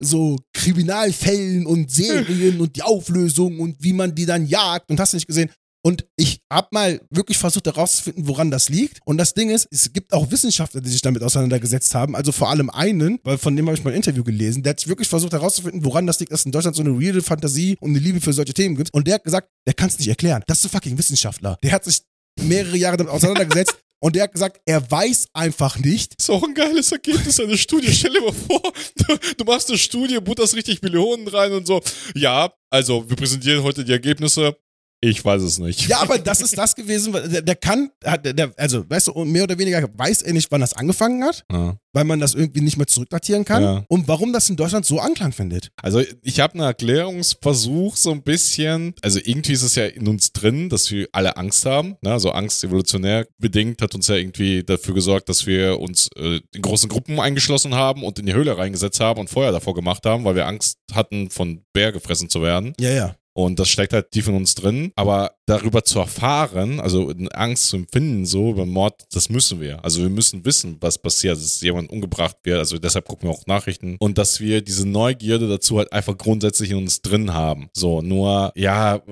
so Kriminalfällen und Serien und die Auflösung und wie man die dann jagt und hast du nicht gesehen. Und ich habe mal wirklich versucht herauszufinden, woran das liegt. Und das Ding ist, es gibt auch Wissenschaftler, die sich damit auseinandergesetzt haben. Also vor allem einen, weil von dem habe ich mal ein Interview gelesen, der hat wirklich versucht herauszufinden, woran das liegt, dass in Deutschland so eine weirde Fantasie und eine Liebe für solche Themen gibt. Und der hat gesagt, der kann es nicht erklären. Das ist ein fucking Wissenschaftler. Der hat sich mehrere Jahre damit auseinandergesetzt Und der hat gesagt, er weiß einfach nicht. Ist auch ein geiles Ergebnis einer Studie. Stell dir mal vor, du, du machst eine Studie, butterst richtig Millionen rein und so. Ja, also wir präsentieren heute die Ergebnisse. Ich weiß es nicht. Ja, aber das ist das gewesen, der, der kann, hat- der, also weißt du, mehr oder weniger weiß er nicht, wann das angefangen hat, Ja. weil man das irgendwie nicht mehr zurückdatieren kann. Ja. Und warum das in Deutschland so Anklang findet. Also ich habe einen Erklärungsversuch so ein bisschen. Also irgendwie ist es ja in uns drin, dass wir alle Angst haben. Ne? Also Angst evolutionär bedingt hat uns ja irgendwie dafür gesorgt, dass wir uns äh, in großen Gruppen eingeschlossen haben und in die Höhle reingesetzt haben und Feuer davor gemacht haben, weil wir Angst hatten, von Bär gefressen zu werden. Ja, ja. Und das steckt halt tief in uns drin. Aber darüber zu erfahren, also Angst zu empfinden, so über Mord, das müssen wir. Also wir müssen wissen, was passiert, dass jemand umgebracht wird. Also deshalb gucken wir auch Nachrichten. Und dass wir diese Neugierde dazu halt einfach grundsätzlich in uns drin haben. So, nur, ja,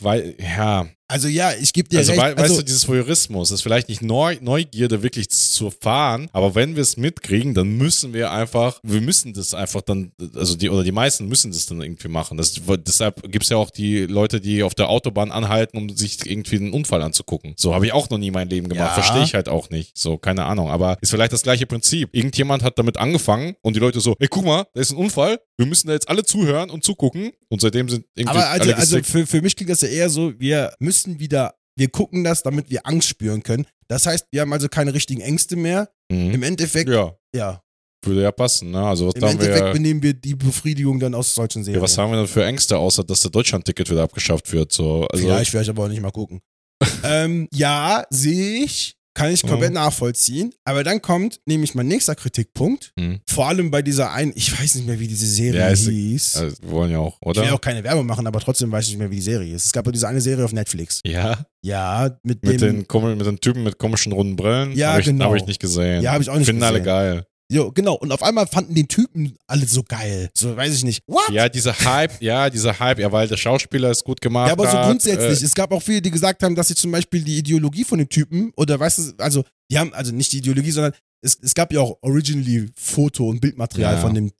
weil, ja, Also ja, ich gebe dir also, recht. wei- weißt also, du, dieses Voyeurismus ist vielleicht nicht Neu Neugierde wirklich zu erfahren, aber wenn wir es mitkriegen, dann müssen wir einfach, wir müssen das einfach dann, also die, oder die meisten müssen das dann irgendwie machen. Das, deshalb gibt es ja auch die Leute, die auf der Autobahn anhalten, um sich irgendwie einen Unfall anzugucken. So habe ich auch noch nie mein Leben gemacht. Ja. Verstehe ich halt auch nicht. So, keine Ahnung. Aber ist vielleicht das gleiche Prinzip. Irgendjemand hat damit angefangen und die Leute so, ey, guck mal, da ist ein Unfall, wir müssen da jetzt alle zuhören und zugucken. Und seitdem sind irgendwie aber also, alle also für, für mich klingt das ja eher so, wir müssen wieder, wir gucken das, damit wir Angst spüren können. Das heißt, wir haben also keine richtigen Ängste mehr. Mhm. Im Endeffekt, Ja, ja, würde ja passen. Ne? Also was im Endeffekt wir... benehmen wir die Befriedigung dann aus solchen Serien. Ja, was haben wir denn für Ängste, außer dass der Deutschland-Ticket wieder abgeschafft wird? So, also, vielleicht, vielleicht aber auch nicht mal gucken. ähm, ja, sehe ich, kann ich komplett Mhm. nachvollziehen. Aber dann kommt nämlich mein nächster Kritikpunkt. Mhm. Vor allem bei dieser einen, ich weiß nicht mehr, wie diese Serie Ja, ist- hieß. also, wir wollen ja auch, ich will oder? auch keine Werbung machen, aber trotzdem weiß ich nicht mehr, wie die Serie ist. Es gab ja diese eine Serie auf Netflix. Ja, Ja, mit, mit dem. den, mit den Typen mit komischen runden Brillen. Ja, hab ich, genau. Habe ich nicht gesehen. Ja, habe ich auch nicht Finden alle gesehen. geil. Jo, genau. Und auf einmal fanden den Typen alle so geil. So, weiß ich nicht. What? Ja, dieser Hype, ja, dieser Hype, ja, weil der Schauspieler es gut gemacht Ja, aber so hat. grundsätzlich. Äh, es gab auch viele, die gesagt haben, dass sie zum Beispiel die Ideologie von dem Typen oder weißt du, also die haben, also nicht die Ideologie, sondern es, es gab ja auch originally Foto- und Bildmaterial Ja. von, dem,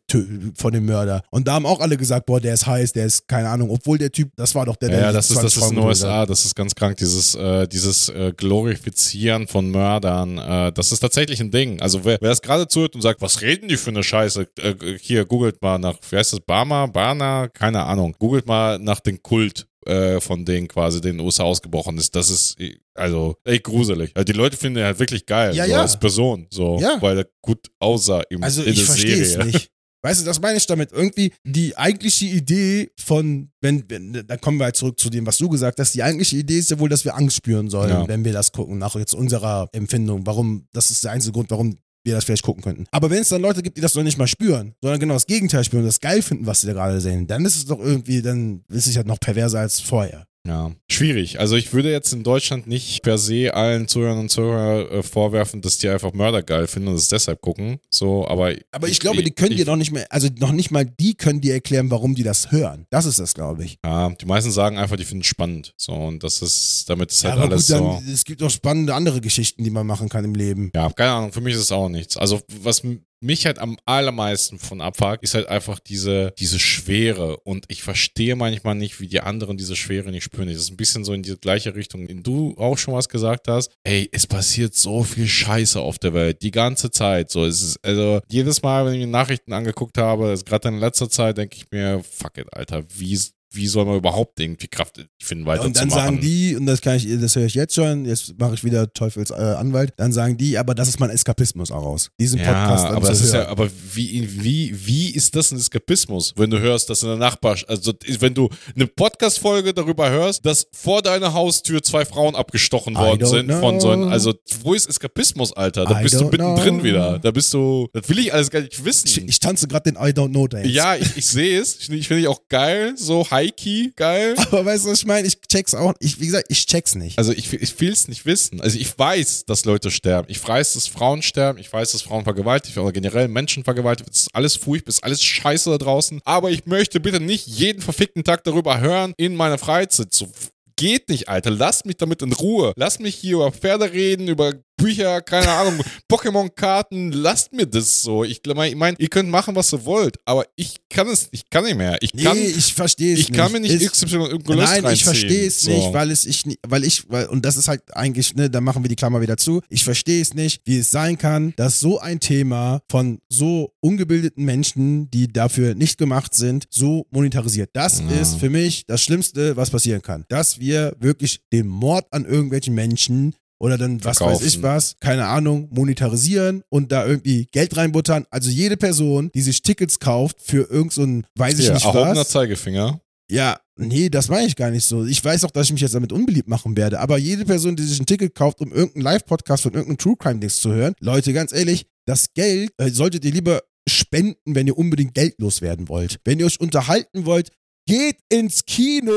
von dem Mörder. Und da haben auch alle gesagt, boah, der ist heiß, der ist keine Ahnung, obwohl der Typ, das war doch der, ja, der ja, das ist, das 20 ist in den. USA, das ist ganz krank, dieses, äh, dieses äh, Glorifizieren von Mördern, äh, das ist tatsächlich ein Ding. Also wer, wer es gerade zuhört und sagt, was reden die für eine Scheiße, äh, hier, googelt mal nach, wie heißt das, Barma, Barna, keine Ahnung, googelt mal nach dem Kult äh, von denen quasi, den USA ausgebrochen ist. Das ist, äh, also, echt gruselig. Also die Leute finden ihn halt wirklich geil, Ja, so ja. als Person, so, Ja. weil er gut aussah im, Also in ich der verstehe es Serie. nicht. Weißt du, das meine ich damit. Irgendwie die eigentliche Idee von, wenn, wenn, da kommen wir halt zurück zu dem, was du gesagt hast. Die eigentliche Idee ist ja wohl, dass wir Angst spüren sollen, Ja. wenn wir das gucken, nach jetzt unserer Empfindung. Warum, das ist der einzige Grund, warum wir das vielleicht gucken könnten. Aber wenn es dann Leute gibt, die das noch nicht mal spüren, sondern genau das Gegenteil spüren und das geil finden, was sie da gerade sehen, dann ist es doch irgendwie, dann ist es ja noch perverser als vorher. Ja, schwierig. Also ich würde jetzt in Deutschland nicht per se allen Zuhörern und Zuhörern äh, vorwerfen, dass die einfach Mörder geil finden und es deshalb gucken. So, aber Aber ich, glaube, die können ich, dir noch nicht mehr, also noch nicht mal die können dir erklären, warum die das hören. Das ist das, glaube ich. Ja, die meisten sagen einfach, die finden es spannend. So und das ist, damit ist Ja, halt alles gut, dann, so. es gibt auch spannende andere Geschichten, die man machen kann im Leben. Ja, keine Ahnung. Für mich ist es auch nichts. Also was mich halt am allermeisten von abfuckt, ist halt einfach diese diese Schwere und ich verstehe manchmal nicht, wie die anderen diese Schwere nicht spüren. Das ist ein bisschen so in die gleiche Richtung, in du auch schon was gesagt hast. Ey, es passiert so viel Scheiße auf der Welt die ganze Zeit. So, es ist also jedes Mal, wenn ich mir Nachrichten angeguckt habe, also gerade in letzter Zeit, denke ich mir, fuck it, Alter, wie wie soll man überhaupt irgendwie Kraft finden, weiterzumachen? Und dann sagen die, und das kann ich, das höre ich jetzt schon, jetzt mache ich wieder Teufels äh, Anwalt, dann sagen die, aber das ist mein Eskapismus auch raus. Diesen Podcast ja, dann aber das ist hören. ja, aber wie, wie, wie ist das ein Eskapismus, wenn du hörst, dass in der Nachbar, also wenn du eine Podcast-Folge darüber hörst, dass vor deiner Haustür zwei Frauen abgestochen I worden sind von so einem, know. also wo ist Eskapismus, Alter? Da I bist du mittendrin know. wieder. Da bist du, das will ich alles gar nicht wissen. ich, ich tanze gerade den I don't know Dance. ja, ich, ich sehe es. Ich, ich finde ich auch geil, so High-Key geil. Aber weißt du, was ich meine? Ich check's auch. Ich, wie gesagt, ich check's nicht. Also ich, ich will es nicht wissen. Also ich weiß, dass Leute sterben. Ich weiß, dass Frauen sterben. Ich weiß, dass Frauen vergewaltigt werden oder generell Menschen vergewaltigt werden. Das ist alles furchtbar, ist alles scheiße da draußen. Aber ich möchte bitte nicht jeden verfickten Tag darüber hören in meiner Freizeit. So geht nicht, Alter. Lass mich damit in Ruhe. Lass mich hier über Pferde reden, über Bücher, keine Ahnung, Pokémon-Karten, lasst mir das so. Ich meine, ich mein, ihr könnt machen, was ihr wollt, aber ich kann es, ich kann nicht mehr. Ich kann, nee, ich verstehe es ich nicht. kann mir nicht XY irgendwo Nein, ich verstehe es so. nicht, weil es ich weil ich weil und das ist halt eigentlich ne, da machen wir die Klammer wieder zu. Ich verstehe es nicht, wie es sein kann, dass so ein Thema von so ungebildeten Menschen, die dafür nicht gemacht sind, so monetarisiert. Das Ja. ist für mich das Schlimmste, was passieren kann, dass wir wirklich den Mord an irgendwelchen Menschen oder dann was weiß ich Verkaufen. was, keine Ahnung, monetarisieren und da irgendwie Geld reinbuttern. Also jede Person, die sich Tickets kauft für irgend so weiß ich ja, nicht was. Zeigefinger. Ja, nee, das meine ich gar nicht so. Ich weiß auch, dass ich mich jetzt damit unbeliebt machen werde. Aber jede Person, die sich ein Ticket kauft, um irgendeinen Live-Podcast von irgendeinem True Crime-Dings zu hören, Leute, ganz ehrlich, das Geld äh, solltet ihr lieber spenden, wenn ihr unbedingt Geld loswerden wollt. Wenn ihr euch unterhalten wollt, geht ins Kino,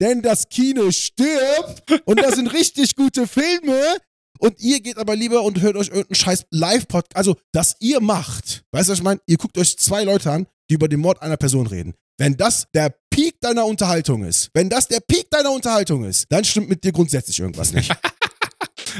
denn das Kino stirbt und da sind richtig gute Filme. Und ihr geht aber lieber und hört euch irgendeinen scheiß Live-Podcast. Also, das ihr macht, weißt du, was ich meine? Ihr guckt euch zwei Leute an, die über den Mord einer Person reden. Wenn das der Peak deiner Unterhaltung ist, wenn das der Peak deiner Unterhaltung ist, dann stimmt mit dir grundsätzlich irgendwas nicht.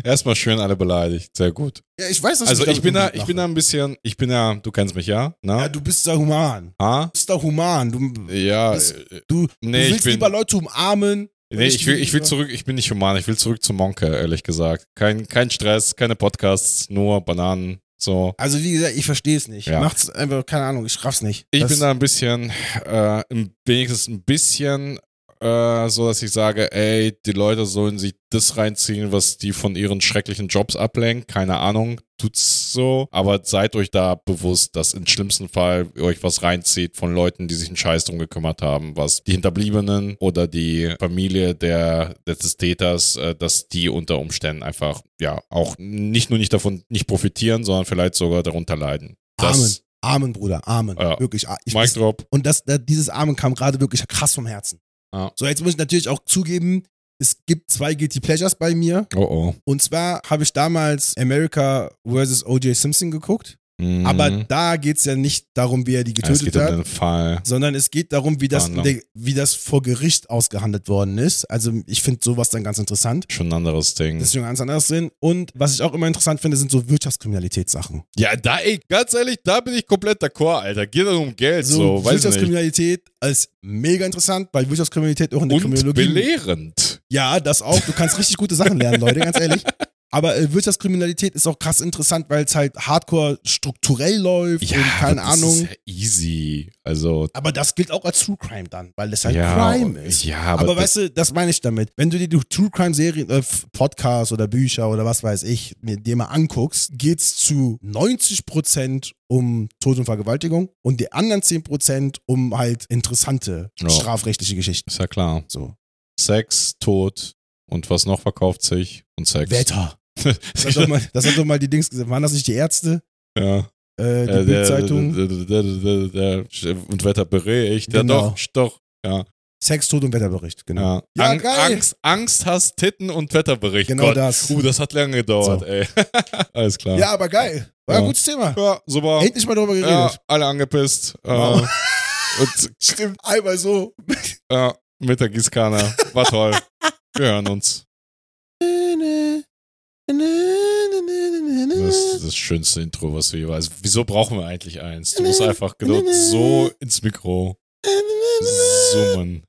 Erstmal schön alle beleidigt. Sehr gut. ja, ich weiß, dass Also ich bin da, ich bin da ein bisschen, ich bin da, du kennst mich ja, Ja, ne? du bist da human. Ah? Du bist da human. Du, Ja, Das- äh, du, Nee, du ich willst bin- lieber Leute umarmen. nee, ich will, ich will zurück, ich bin nicht human, ich will zurück zu Monke, ehrlich gesagt. Kein, kein Stress, keine Podcasts, nur Bananen, so. Also, wie gesagt, ich verstehe es nicht. Ja. Macht's einfach, keine Ahnung, ich raff's nicht. Ich Das- bin da ein bisschen, äh, im- wenigstens ein bisschen äh, so, dass ich sage, ey, die Leute sollen sich das reinziehen, was die von ihren schrecklichen Jobs ablenkt. Keine Ahnung, tut's so. Aber seid euch da bewusst, dass im schlimmsten Fall ihr euch was reinzieht von Leuten, die sich einen Scheiß drum gekümmert haben, was die Hinterbliebenen oder die Familie der, des Täters, äh, dass die unter Umständen einfach, ja, auch nicht nur nicht davon nicht profitieren, sondern vielleicht sogar darunter leiden. Amen. Das, Amen, Bruder, Amen. Ja. Wirklich. ah, Ich, Mic Drop. Und das, da- dieses Amen kam gerade wirklich krass vom Herzen. Ja. So, jetzt muss ich natürlich auch zugeben, es gibt zwei Guilty Pleasures bei mir. Oh oh. Und zwar habe ich damals America vs. O.J. Simpson geguckt. Mhm. Aber da geht es ja nicht darum, wie er die Ja, es getötet geht um hat, den Fall. sondern es geht darum, wie das, der, wie das vor Gericht ausgehandelt worden ist. Also ich finde sowas dann ganz interessant. Schon ein anderes Ding. Das ist schon ganz anders Sinn. Und was ich auch immer interessant finde, sind so Wirtschaftskriminalitätssachen. ja, da, ey, ganz ehrlich, da bin ich komplett d'accord, Alter. Geht doch um Geld, so, So. Wirtschaftskriminalität ist mega interessant, weil Wirtschaftskriminalität auch in der Und Kriminologie. belehrend. Ja, das auch. Du kannst richtig gute Sachen lernen, Leute, ganz ehrlich. Aber äh, Wirtschaftskriminalität ist auch krass interessant, weil es halt hardcore strukturell läuft und keine das Ahnung. Ist ja easy. Also, Aber das gilt auch als True Crime dann, weil das halt ja, Crime ist. Ja, Aber, aber, weißt du, das meine ich damit. Wenn du dir die True Crime Serien, äh, Podcasts oder Bücher oder was weiß ich, mir dir mal anguckst, geht's zu 90% um Tod und Vergewaltigung und die anderen 10% um halt interessante Ja. strafrechtliche Geschichten. ist ja klar. So. Sex, Tod und was noch verkauft sich? Und Sex. Wetter. Das hat, doch mal, das hat doch mal die Dings gesagt. Waren das nicht die Ärzte? ja. Äh, die Äh, der, Bildzeitung? und Wetterbericht. Ja, Genau. doch, doch. Ja, Sex, Tod und Wetterbericht, genau. ja. Ja, geil. Angst, Angst, Hass, Titten und Wetterbericht. Genau Gott. das. Uh, das hat lange gedauert, So. ey. Alles klar. Ja, aber geil. War ein Ja. gutes Thema. Ja, super. Endlich mal darüber geredet. Ja, alle angepisst. Äh, Wow. Stimmt, einmal so. ja, mit der Gießkanne. War toll. Wir hören uns. Das ist das schönste Intro, was wir jeweils. Wieso brauchen wir eigentlich eins? Du musst einfach genau so ins Mikro summen.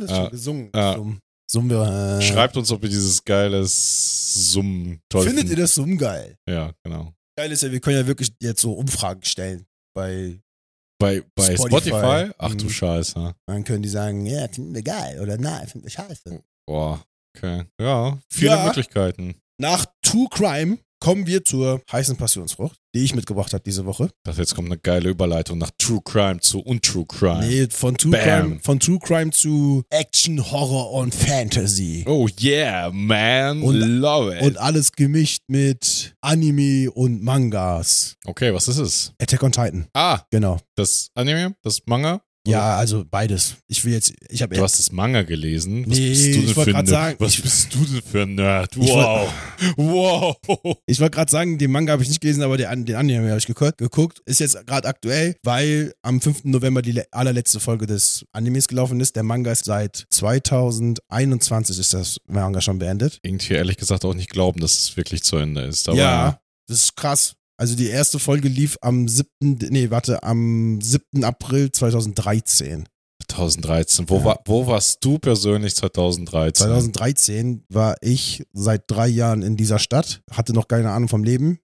Das ist schon gesungen. Ja. Summ. Summen wir. Äh. Schreibt uns, ob ihr dieses geiles Summen toll Findet ihr findet. das Summen geil? Ja, genau. Geil ist ja, wir können ja wirklich jetzt so Umfragen stellen. Bei, Bei, bei Spotify. Spotify? Ach du Mhm. Scheiße. dann können die sagen, ja, finden wir geil oder nein, finden wir scheiße. Boah, okay. Ja, viele Ja. Möglichkeiten. Nach True Crime kommen wir zur heißen Passionsfrucht, die ich mitgebracht habe diese Woche. Dachte, jetzt kommt eine geile Überleitung nach True Crime zu Untrue Crime. Nee, von True, Bam. Crime, von True Crime zu Action, Horror und Fantasy. Oh yeah, man. Und- Love it. Und alles gemischt mit Anime und Mangas. okay, was ist es? Attack on Titan, Ah, genau. das Anime, das Manga. Ja, also beides. Ich will jetzt, ich habe Du hast das Manga gelesen. Was Nee, bist du denn ich wollte ein sagen, Was ich- bist du denn für ein Nerd? Ich Wow. Wow. Ich wollte gerade sagen, den Manga habe ich nicht gelesen, aber den, den Anime habe ich geguckt. Ist jetzt gerade aktuell, weil am 5. November die le- allerletzte Folge des Animes gelaufen ist. Der Manga ist seit 2021 ist das Manga schon beendet. Irgendwie ehrlich gesagt auch nicht glauben, dass es wirklich zu Ende ist. Aber ja, das ist krass. Also die erste Folge lief am 7. Nee, warte, am 7. April 2013. 2013. Wo, Ja. war, wo warst du persönlich 2013? 2013 war ich seit drei Jahren in dieser Stadt, hatte noch keine Ahnung vom Leben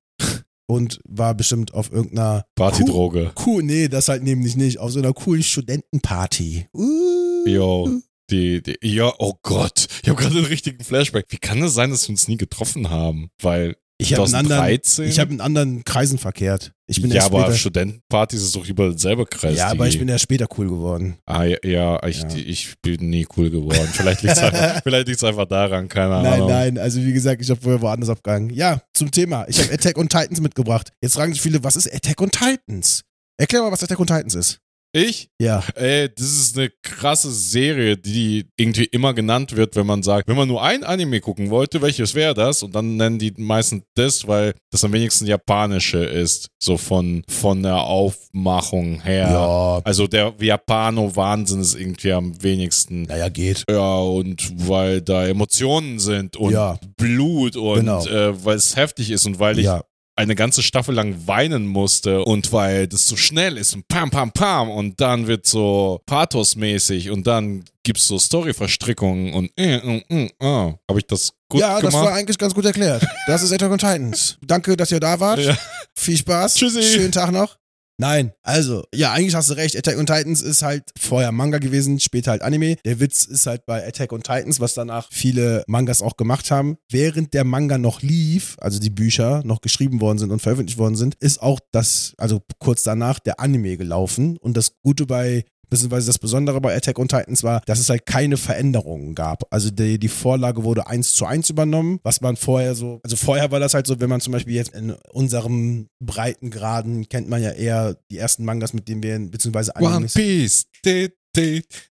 und war bestimmt auf irgendeiner Partydroge. Cool, nee, das halt nämlich nicht. Auf so einer coolen Studentenparty. Uh. Jo. Die, die, ja, oh Gott. Ich habe gerade einen richtigen Flashback. Wie kann es sein, dass wir uns nie getroffen haben? Weil Ich habe in anderen, 2013? ich hab in anderen Kreisen verkehrt. Ich bin ja, erst aber später, Studentenpartys ist doch überall selber Kreis. ja, aber ich bin ja später cool geworden. Ah, ja, ja, ich, Ja. ich bin nie cool geworden. Vielleicht liegt es einfach, einfach daran, keine Nein, Ahnung. nein, also wie gesagt, ich habe vorher woanders abgegangen. Ja, zum Thema. Ich habe Attack on Titans mitgebracht. Jetzt fragen sich viele, was ist Attack on Titans? Erklär mal, was Attack on Titans ist. Ich? Ja. Ey, das ist eine krasse Serie, die irgendwie immer genannt wird, wenn man sagt, wenn man nur ein Anime gucken wollte, welches wäre das? Und dann nennen die meistens das, weil das am wenigsten japanische ist. So von, von der Aufmachung her. Ja. Also der Japano-Wahnsinn ist irgendwie am wenigsten. Naja, geht. Ja, und weil da Emotionen sind und Ja. Blut und Genau. äh, weil es heftig ist und weil ich Ja. Eine ganze Staffel lang weinen musste und weil das so schnell ist und pam, pam, pam und dann wird so pathosmäßig und dann gibt's so Storyverstrickungen und äh, äh, äh, äh. habe ich das gut ja, das gemacht? war eigentlich ganz gut erklärt. Das ist Attack on Titans. Danke, dass ihr da wart. Ja. Viel Spaß. Tschüssi. Schönen Tag noch. Nein, also, ja, eigentlich hast du recht. Attack on Titans ist halt vorher Manga gewesen, später halt Anime. Der Witz ist halt bei Attack on Titans, was danach viele Mangas auch gemacht haben. Während der Manga noch lief, also die Bücher noch geschrieben worden sind und veröffentlicht worden sind, ist auch das, also kurz danach, der Anime gelaufen. Und das Gute bei beziehungsweise das Besondere bei Attack on Titans war, dass es halt keine Veränderungen gab. Also die, die Vorlage wurde eins zu eins übernommen, was man vorher so, also vorher war das halt so, wenn man zum Beispiel jetzt in unserem Breitengraden kennt man ja eher die ersten Mangas, mit denen wir, beziehungsweise One. Piece.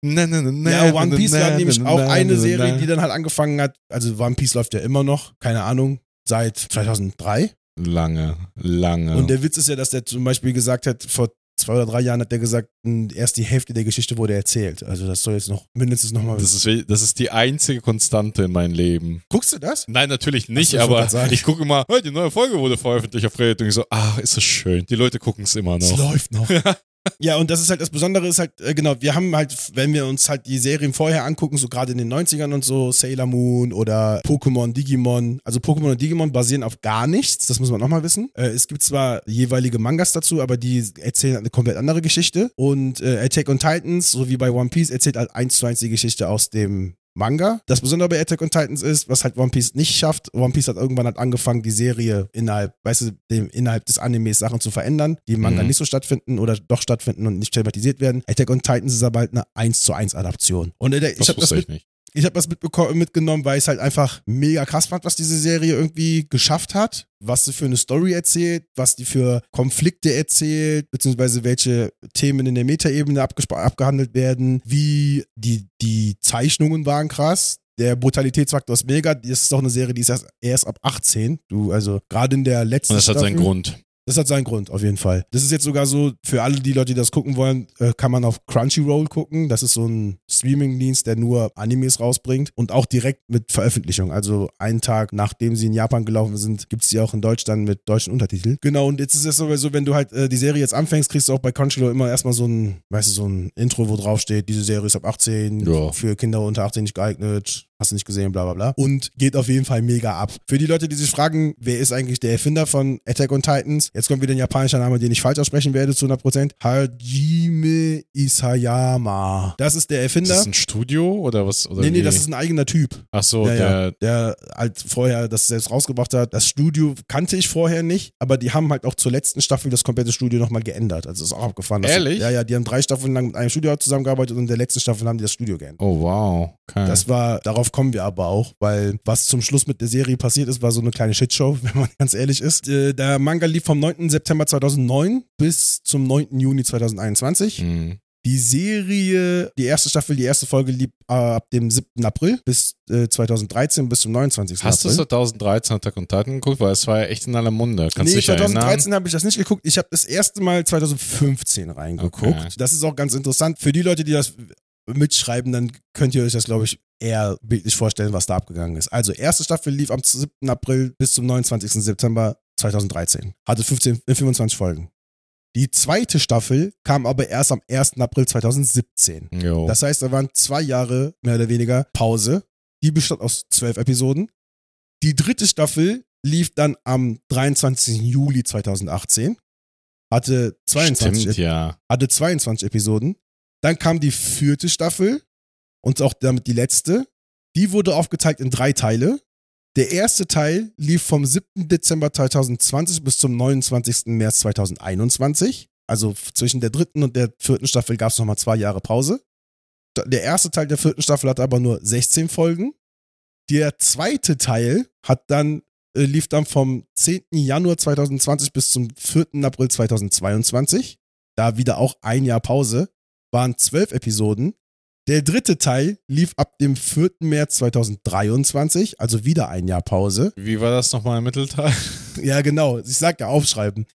Na, na, na, Ja, One Piece war nämlich auch eine Serie, die dann halt angefangen hat. Also One Piece läuft ja immer noch, keine Ahnung, seit 2003. Lange, lange. Und der Witz ist ja, dass der zum Beispiel gesagt hat, vor zwei oder drei Jahren hat der gesagt, erst die Hälfte der Geschichte wurde erzählt. Also das soll jetzt noch mindestens nochmal. das ist, das ist die einzige Konstante in meinem Leben. Guckst du das? Nein, natürlich nicht, wollte aber ich gucke immer, hey, die neue Folge wurde veröffentlicht auf Reddit und ich so, ach, ist das schön. Die Leute gucken es immer Es noch. läuft noch. ja, und das ist halt das Besondere, ist halt, äh, genau, wir haben halt, wenn wir uns halt die Serien vorher angucken, so gerade in den 90ern und so, Sailor Moon oder Pokémon, Digimon. Also Pokémon und Digimon basieren auf gar nichts, das muss man nochmal wissen. Äh, es gibt zwar jeweilige Mangas dazu, aber die erzählen eine komplett andere Geschichte. Und äh, Attack on Titans, so wie bei One Piece, erzählt halt eins zu eins die Geschichte aus dem Manga. Das Besondere bei Attack on Titans ist, was halt One Piece nicht schafft. One Piece hat irgendwann halt angefangen, die Serie innerhalb, weißt du, dem, innerhalb des Animes Sachen zu verändern, die im Manga Mhm. nicht so stattfinden oder doch stattfinden und nicht thematisiert werden. Attack on Titans ist aber halt eine 1 zu 1 Adaption. Und äh, ich Das habe das, wusste mit, ich nicht. ich hab das mitgenommen, weil ich es halt einfach mega krass fand, was diese Serie irgendwie geschafft hat. Was sie für eine Story erzählt, was die für Konflikte erzählt, beziehungsweise welche Themen in der Metaebene abgehandelt werden, wie die, die Zeichnungen waren krass. Der Brutalitätsfaktor ist mega. Das ist auch eine Serie, die ist erst, erst ab 18. Du, also gerade in der letzten Und das hat seinen Staffel- Grund. Das hat seinen Grund, auf jeden Fall. Das ist jetzt sogar so, für alle die Leute, die das gucken wollen, äh, kann man auf Crunchyroll gucken. Das ist so ein Streaming-Dienst, der nur Animes rausbringt und auch direkt mit Veröffentlichung. Also einen Tag nachdem sie in Japan gelaufen sind, gibt es die auch in Deutschland mit deutschen Untertiteln. Genau, und jetzt ist es sowieso, wenn du halt äh, die Serie jetzt anfängst, kriegst du auch bei Crunchyroll immer erstmal so ein, weißt du, so ein Intro, wo drauf steht, diese Serie ist ab 18, Ja. für Kinder unter 18 nicht geeignet, hast du nicht gesehen, bla bla bla. Und geht auf jeden Fall mega ab. Für die Leute, die sich fragen, wer ist eigentlich der Erfinder von Attack on Titans? Jetzt kommt wieder ein japanischer Name, den ich falsch aussprechen werde zu 100%. Hajime Isayama. Das ist der Ist Erfinder. das ein Studio oder was? Oder nee, nee, wie? das ist ein eigener Typ. Ach so, Ja, der, ja, der halt vorher das selbst rausgebracht hat. Das Studio kannte ich vorher nicht, aber die haben halt auch zur letzten Staffel das komplette Studio nochmal geändert. Also ist auch abgefahren. Ehrlich? Ja, ja, die haben drei Staffeln lang mit einem Studio zusammengearbeitet und in der letzten Staffel haben die das Studio geändert. Oh, wow. Okay. Das war, darauf kommen wir aber auch, weil was zum Schluss mit der Serie passiert ist, war so eine kleine Shitshow, wenn man ganz ehrlich ist. Äh, Der Manga lief vom 9. September 2009 bis zum 9. Juni 2021. Mhm. Die Serie, die erste Staffel, die erste Folge lief äh, ab dem 7. April bis äh, 2013 bis zum 29. Hast du April. 2013 Attack on Titan geguckt? Weil es war ja echt in aller Munde. Kannst du nee, dich erinnern? 2013 habe ich das nicht geguckt. Ich habe das erste Mal 2015 reingeguckt. Okay. Das ist auch ganz interessant. Für die Leute, die das mitschreiben, dann könnt ihr euch das, glaube ich, eher bildlich vorstellen, was da abgegangen ist. Also, erste Staffel lief am 7. April bis zum 29. September 2013. Hatte 15, äh, 25 Folgen. Die zweite Staffel kam aber erst am 1. April 2017. Jo. Das heißt, da waren zwei Jahre mehr oder weniger Pause. Die bestand aus zwölf Episoden. Die dritte Staffel lief dann am 23. Juli 2018. Hatte 22, Stimmt, ja. hatte 22 Episoden. Dann kam die vierte Staffel und auch damit die letzte. Die wurde aufgeteilt in drei Teile. Der erste Teil lief vom 7. Dezember 2020 bis zum 29. März 2021. Also zwischen der dritten und der vierten Staffel gab es nochmal zwei Jahre Pause. Der erste Teil der vierten Staffel hatte aber nur 16 Folgen. Der zweite Teil hat dann, äh, lief dann vom 10. Januar 2020 bis zum 4. April 2022. Da wieder auch ein Jahr Pause. Waren zwölf Episoden. Der dritte Teil lief ab dem 4. März 2023, also wieder ein Jahr Pause. Wie war das nochmal im Mittelteil? Ja, genau. Ich sag ja aufschreiben.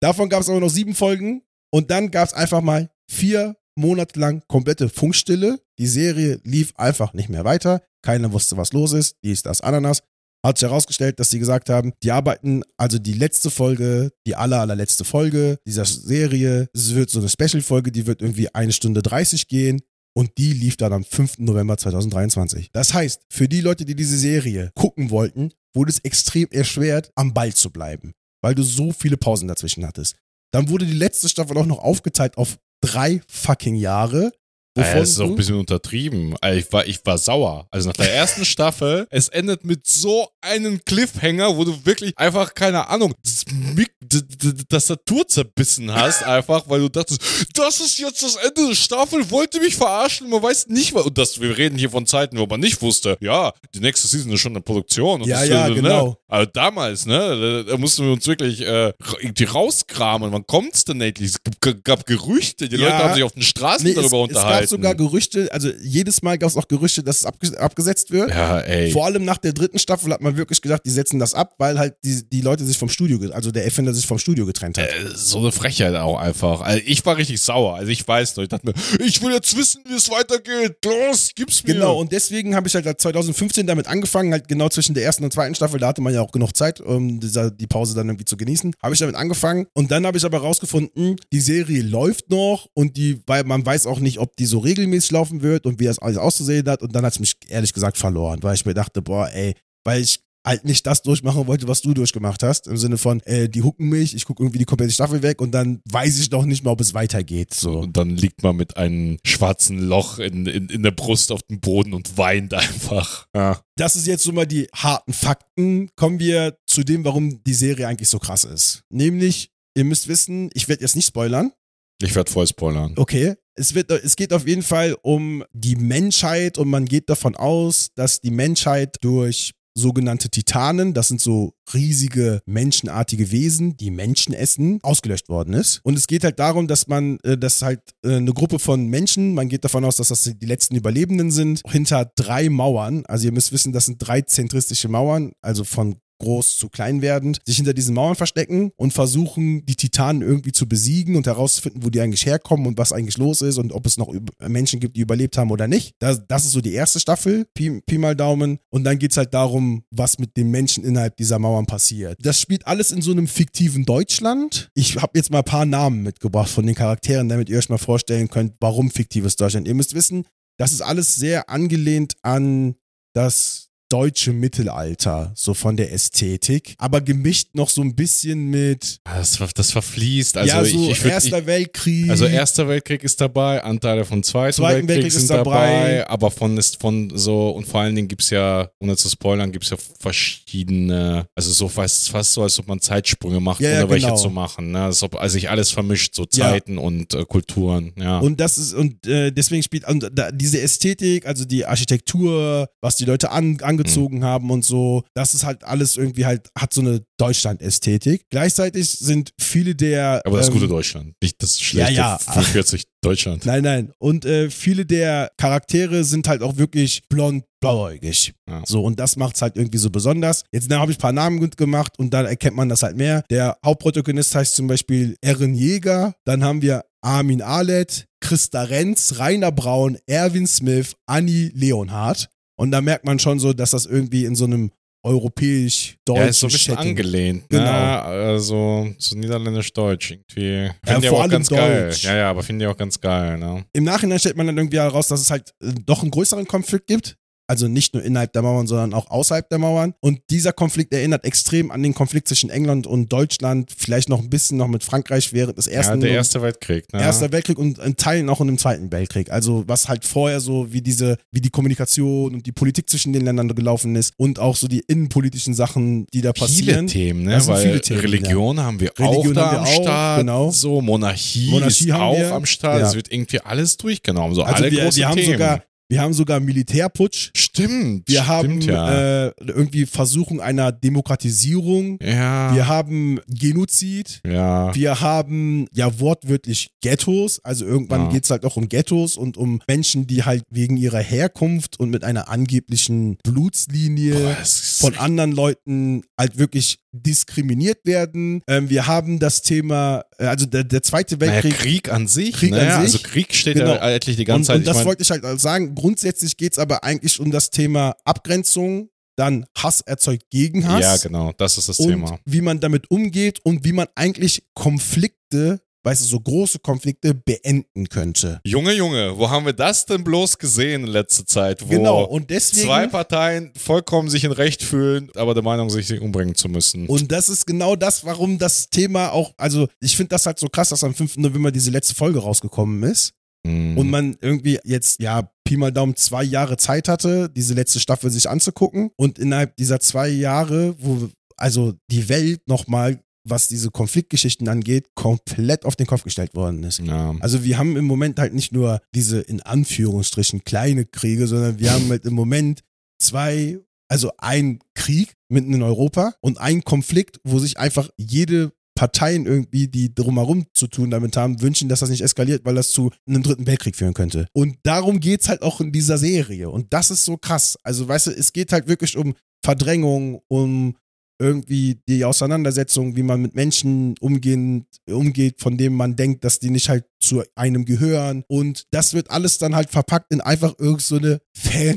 Davon gab es aber noch sieben Folgen und dann gab es einfach mal vier Monate lang komplette Funkstille. Die Serie lief einfach nicht mehr weiter. Keiner wusste, was los ist. Dies, das, Ananas. Hat sich herausgestellt, dass sie gesagt haben, die arbeiten, also die letzte Folge, die aller, allerletzte Folge dieser Serie, es wird so eine Special-Folge, die wird irgendwie eine Stunde 30 gehen. Und die lief dann am 5. November 2023. Das heißt, für die Leute, die diese Serie gucken wollten, wurde es extrem erschwert, am Ball zu bleiben, weil du so viele Pausen dazwischen hattest. Dann wurde die letzte Staffel auch noch aufgeteilt auf drei fucking Jahre. Ja, wovon das ist auch ein bisschen untertrieben. Also Ich war, ich war sauer. Also nach der ersten Staffel, es endet mit so einem Cliffhanger, wo du wirklich einfach, keine Ahnung, das Mik- d- d- d- Tastatur zerbissen hast, einfach, weil du dachtest, das ist jetzt das Ende der Staffel, wollte mich verarschen, man weiß nicht, was. Und das, wir reden hier von Zeiten, wo man nicht wusste, ja, die nächste Season ist schon in Produktion. Und Ja, das, ja, ne? genau. Aber damals, ne, da, da mussten wir uns wirklich äh, irgendwie rauskramen. Wann kommt's denn endlich? Es gab, Gerüchte, die Ja. Leute haben sich auf den Straßen Nee, darüber es unterhalten. Gab sogar Gerüchte, also jedes Mal gab es auch Gerüchte, dass es abge abgesetzt wird. Ja, ey. Vor allem nach der dritten Staffel hat man wirklich gedacht, die setzen das ab, weil halt die, die Leute sich vom Studio, also der Erfinder sich vom Studio getrennt hat. Äh, so eine Frechheit auch einfach. Also ich war richtig sauer. Also ich weiß noch, ich dachte mir, ich will jetzt wissen, wie es weitergeht. Los, gib's mir. Genau, und deswegen habe ich halt 2015 damit angefangen, halt genau zwischen der ersten und zweiten Staffel, da hatte man ja auch genug Zeit, um dieser, die Pause dann irgendwie zu genießen. Habe ich damit angefangen und dann habe ich aber rausgefunden, die Serie läuft noch und die, weil man weiß auch nicht, ob die so regelmäßig laufen wird und wie das alles auszusehen hat und dann hat es mich ehrlich gesagt verloren, weil ich mir dachte, boah, ey, weil ich halt nicht das durchmachen wollte, was du durchgemacht hast. Im Sinne von, äh, die hucken mich, ich gucke irgendwie die komplette Staffel weg und dann weiß ich noch nicht mal, ob es weitergeht. So. Und dann liegt man mit einem schwarzen Loch in, in, in der Brust auf dem Boden und weint einfach. Ja. Das ist jetzt so mal die harten Fakten. Kommen wir zu dem, warum die Serie eigentlich so krass ist. Nämlich, ihr müsst wissen, ich werde jetzt nicht spoilern. Ich werde voll spoilern. Okay. Es, wird, es geht auf jeden Fall um die Menschheit und man geht davon aus, dass die Menschheit durch sogenannte Titanen, das sind so riesige menschenartige Wesen, die Menschen essen, ausgelöscht worden ist. Und es geht halt darum, dass man, äh, dass halt äh, eine Gruppe von Menschen, man geht davon aus, dass das die letzten Überlebenden sind, hinter drei Mauern, also ihr müsst wissen, das sind drei zentristische Mauern, also von groß zu klein werdend, sich hinter diesen Mauern verstecken und versuchen, die Titanen irgendwie zu besiegen und herauszufinden, wo die eigentlich herkommen und was eigentlich los ist und ob es noch Menschen gibt, die überlebt haben oder nicht. Das, das ist so die erste Staffel, Pi, Pi mal Daumen. Und dann geht's halt darum, was mit den Menschen innerhalb dieser Mauern passiert. Das spielt alles in so einem fiktiven Deutschland. Ich habe jetzt mal ein paar Namen mitgebracht von den Charakteren, damit ihr euch mal vorstellen könnt, warum fiktives Deutschland. Ihr müsst wissen, das ist alles sehr angelehnt an das deutsche Mittelalter, so von der Ästhetik, aber gemischt noch so ein bisschen mit Das, ver- das verfließt. Also ja, so ich, ich würd, Erster ich, Weltkrieg. Also Erster Weltkrieg ist dabei, Anteile von Zweiten, Zweiten Weltkrieg, Weltkrieg sind ist dabei, dabei. aber von ist von so und vor allen Dingen gibt's ja, ohne zu spoilern, gibt's ja verschiedene, also so fast, fast so, als ob man Zeitsprünge macht, Ja, ja, ohne welche genau. zu machen. Ne? Als ob also sich alles vermischt, so. Zeiten und äh, Kulturen. Ja. Und das ist, und äh, deswegen spielt und da, diese Ästhetik, also die Architektur, was die Leute an, angezogen haben und so. Das ist halt alles irgendwie halt, hat so eine Deutschland-Ästhetik. Gleichzeitig sind viele der. Aber das ähm, gute Deutschland, nicht das schlechte ja. 45 Deutschland. Nein, nein. Und äh, viele der Charaktere sind halt auch wirklich blond, blauäugig. Ja. So, und das macht's halt irgendwie so besonders. Jetzt habe ich ein paar Namen gut gemacht und dann erkennt man das halt mehr. Der Hauptprotagonist heißt zum Beispiel Erin Jäger. Dann haben wir Armin Ahlet, Christa Renz, Rainer Braun, Erwin Smith, Annie Leonhardt. Und da merkt man schon so, dass das irgendwie in so einem europäisch-deutschen Ja, ist so ein bisschen Setting- angelehnt, Genau. ne? Also so niederländisch-deutsch irgendwie. Ja, Finde ich vor auch ganz geil. Deutsch. Ja, ja, aber finde ich auch ganz geil, ne? Im Nachhinein stellt man dann irgendwie heraus, dass es halt äh, doch einen größeren Konflikt gibt. Also nicht nur innerhalb der Mauern, sondern auch außerhalb der Mauern. Und dieser Konflikt erinnert extrem an den Konflikt zwischen England und Deutschland, vielleicht noch ein bisschen noch mit Frankreich während des Ja, ersten der Erste Weltkrieg, ne? Erster Weltkrieg und in Teilen auch in dem Zweiten Weltkrieg. Also was halt vorher so wie diese, wie die Kommunikation und die Politik zwischen den Ländern gelaufen ist und auch so die innenpolitischen Sachen, die da Viele passieren. Themen, ne? Weil viele Themen, Religion haben wir Religion auch da haben wir am auch, Start. genau. So, Monarchie, Monarchie ist auch wir. am Start. Ja. Es wird irgendwie alles durchgenommen. So Also alle wir, großen wir haben Themen. sogar, wir haben sogar Militärputsch. Stimmt. Wir stimmt, haben ja. äh, irgendwie Versuchung einer Demokratisierung. ja. Wir haben Genozid. ja. Wir haben ja wortwörtlich Ghettos. Also irgendwann Ja. geht's halt auch um Ghettos und um Menschen, die halt wegen ihrer Herkunft und mit einer angeblichen Blutslinie Boah, es von anderen Leuten halt wirklich diskriminiert werden. Ähm, wir haben das Thema, äh, also der, der Zweite naja, Weltkrieg. Krieg an sich. Krieg ne? an sich. Also Krieg steht Genau. ja eigentlich die und, ganze Zeit. und das ich mein, wollte ich halt sagen. Grundsätzlich geht's aber eigentlich um das Thema Abgrenzung. Dann Hass erzeugt Gegenhass. ja, genau. Das ist das und Thema. wie man damit umgeht und wie man eigentlich Konflikte, weißt du, so große Konflikte beenden könnte. Junge, Junge, wo haben wir das denn bloß gesehen in letzter Zeit? Wo Genau, und deswegen. zwei Parteien vollkommen sich in Recht fühlen, aber der Meinung, sich umbringen zu müssen. Und das ist genau das, warum das Thema auch, also ich finde das halt so krass, dass am 5. November diese letzte Folge rausgekommen ist Mhm. und man irgendwie jetzt, ja, Pi mal Daumen zwei Jahre Zeit hatte, diese letzte Staffel sich anzugucken und innerhalb dieser zwei Jahre, wo also die Welt nochmal, was diese Konfliktgeschichten angeht, komplett auf den Kopf gestellt worden ist. ja. Also wir haben im Moment halt nicht nur diese in Anführungsstrichen kleine Kriege, sondern wir haben halt im Moment zwei, also ein Krieg mitten in Europa und ein Konflikt, wo sich einfach jede Parteien irgendwie, die drumherum zu tun damit haben, wünschen, dass das nicht eskaliert, weil das zu einem dritten Weltkrieg führen könnte. Und darum geht's halt auch in dieser Serie. Und das ist so krass. Also, weißt du, es geht halt wirklich um Verdrängung, um irgendwie die Auseinandersetzung, wie man mit Menschen umgehen, umgeht, von denen man denkt, dass die nicht halt zu einem gehören. Und das wird alles dann halt verpackt in einfach irgend so eine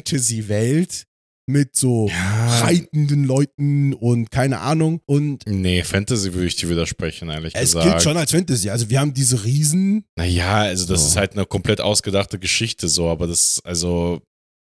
Fantasy-Welt mit so Ja. reitenden Leuten und keine Ahnung. Und Nee, Fantasy würde ich dir widersprechen, ehrlich es gesagt. gilt schon als Fantasy. Also wir haben diese Riesen. Naja, also das So. ist halt eine komplett ausgedachte Geschichte so, aber das, also,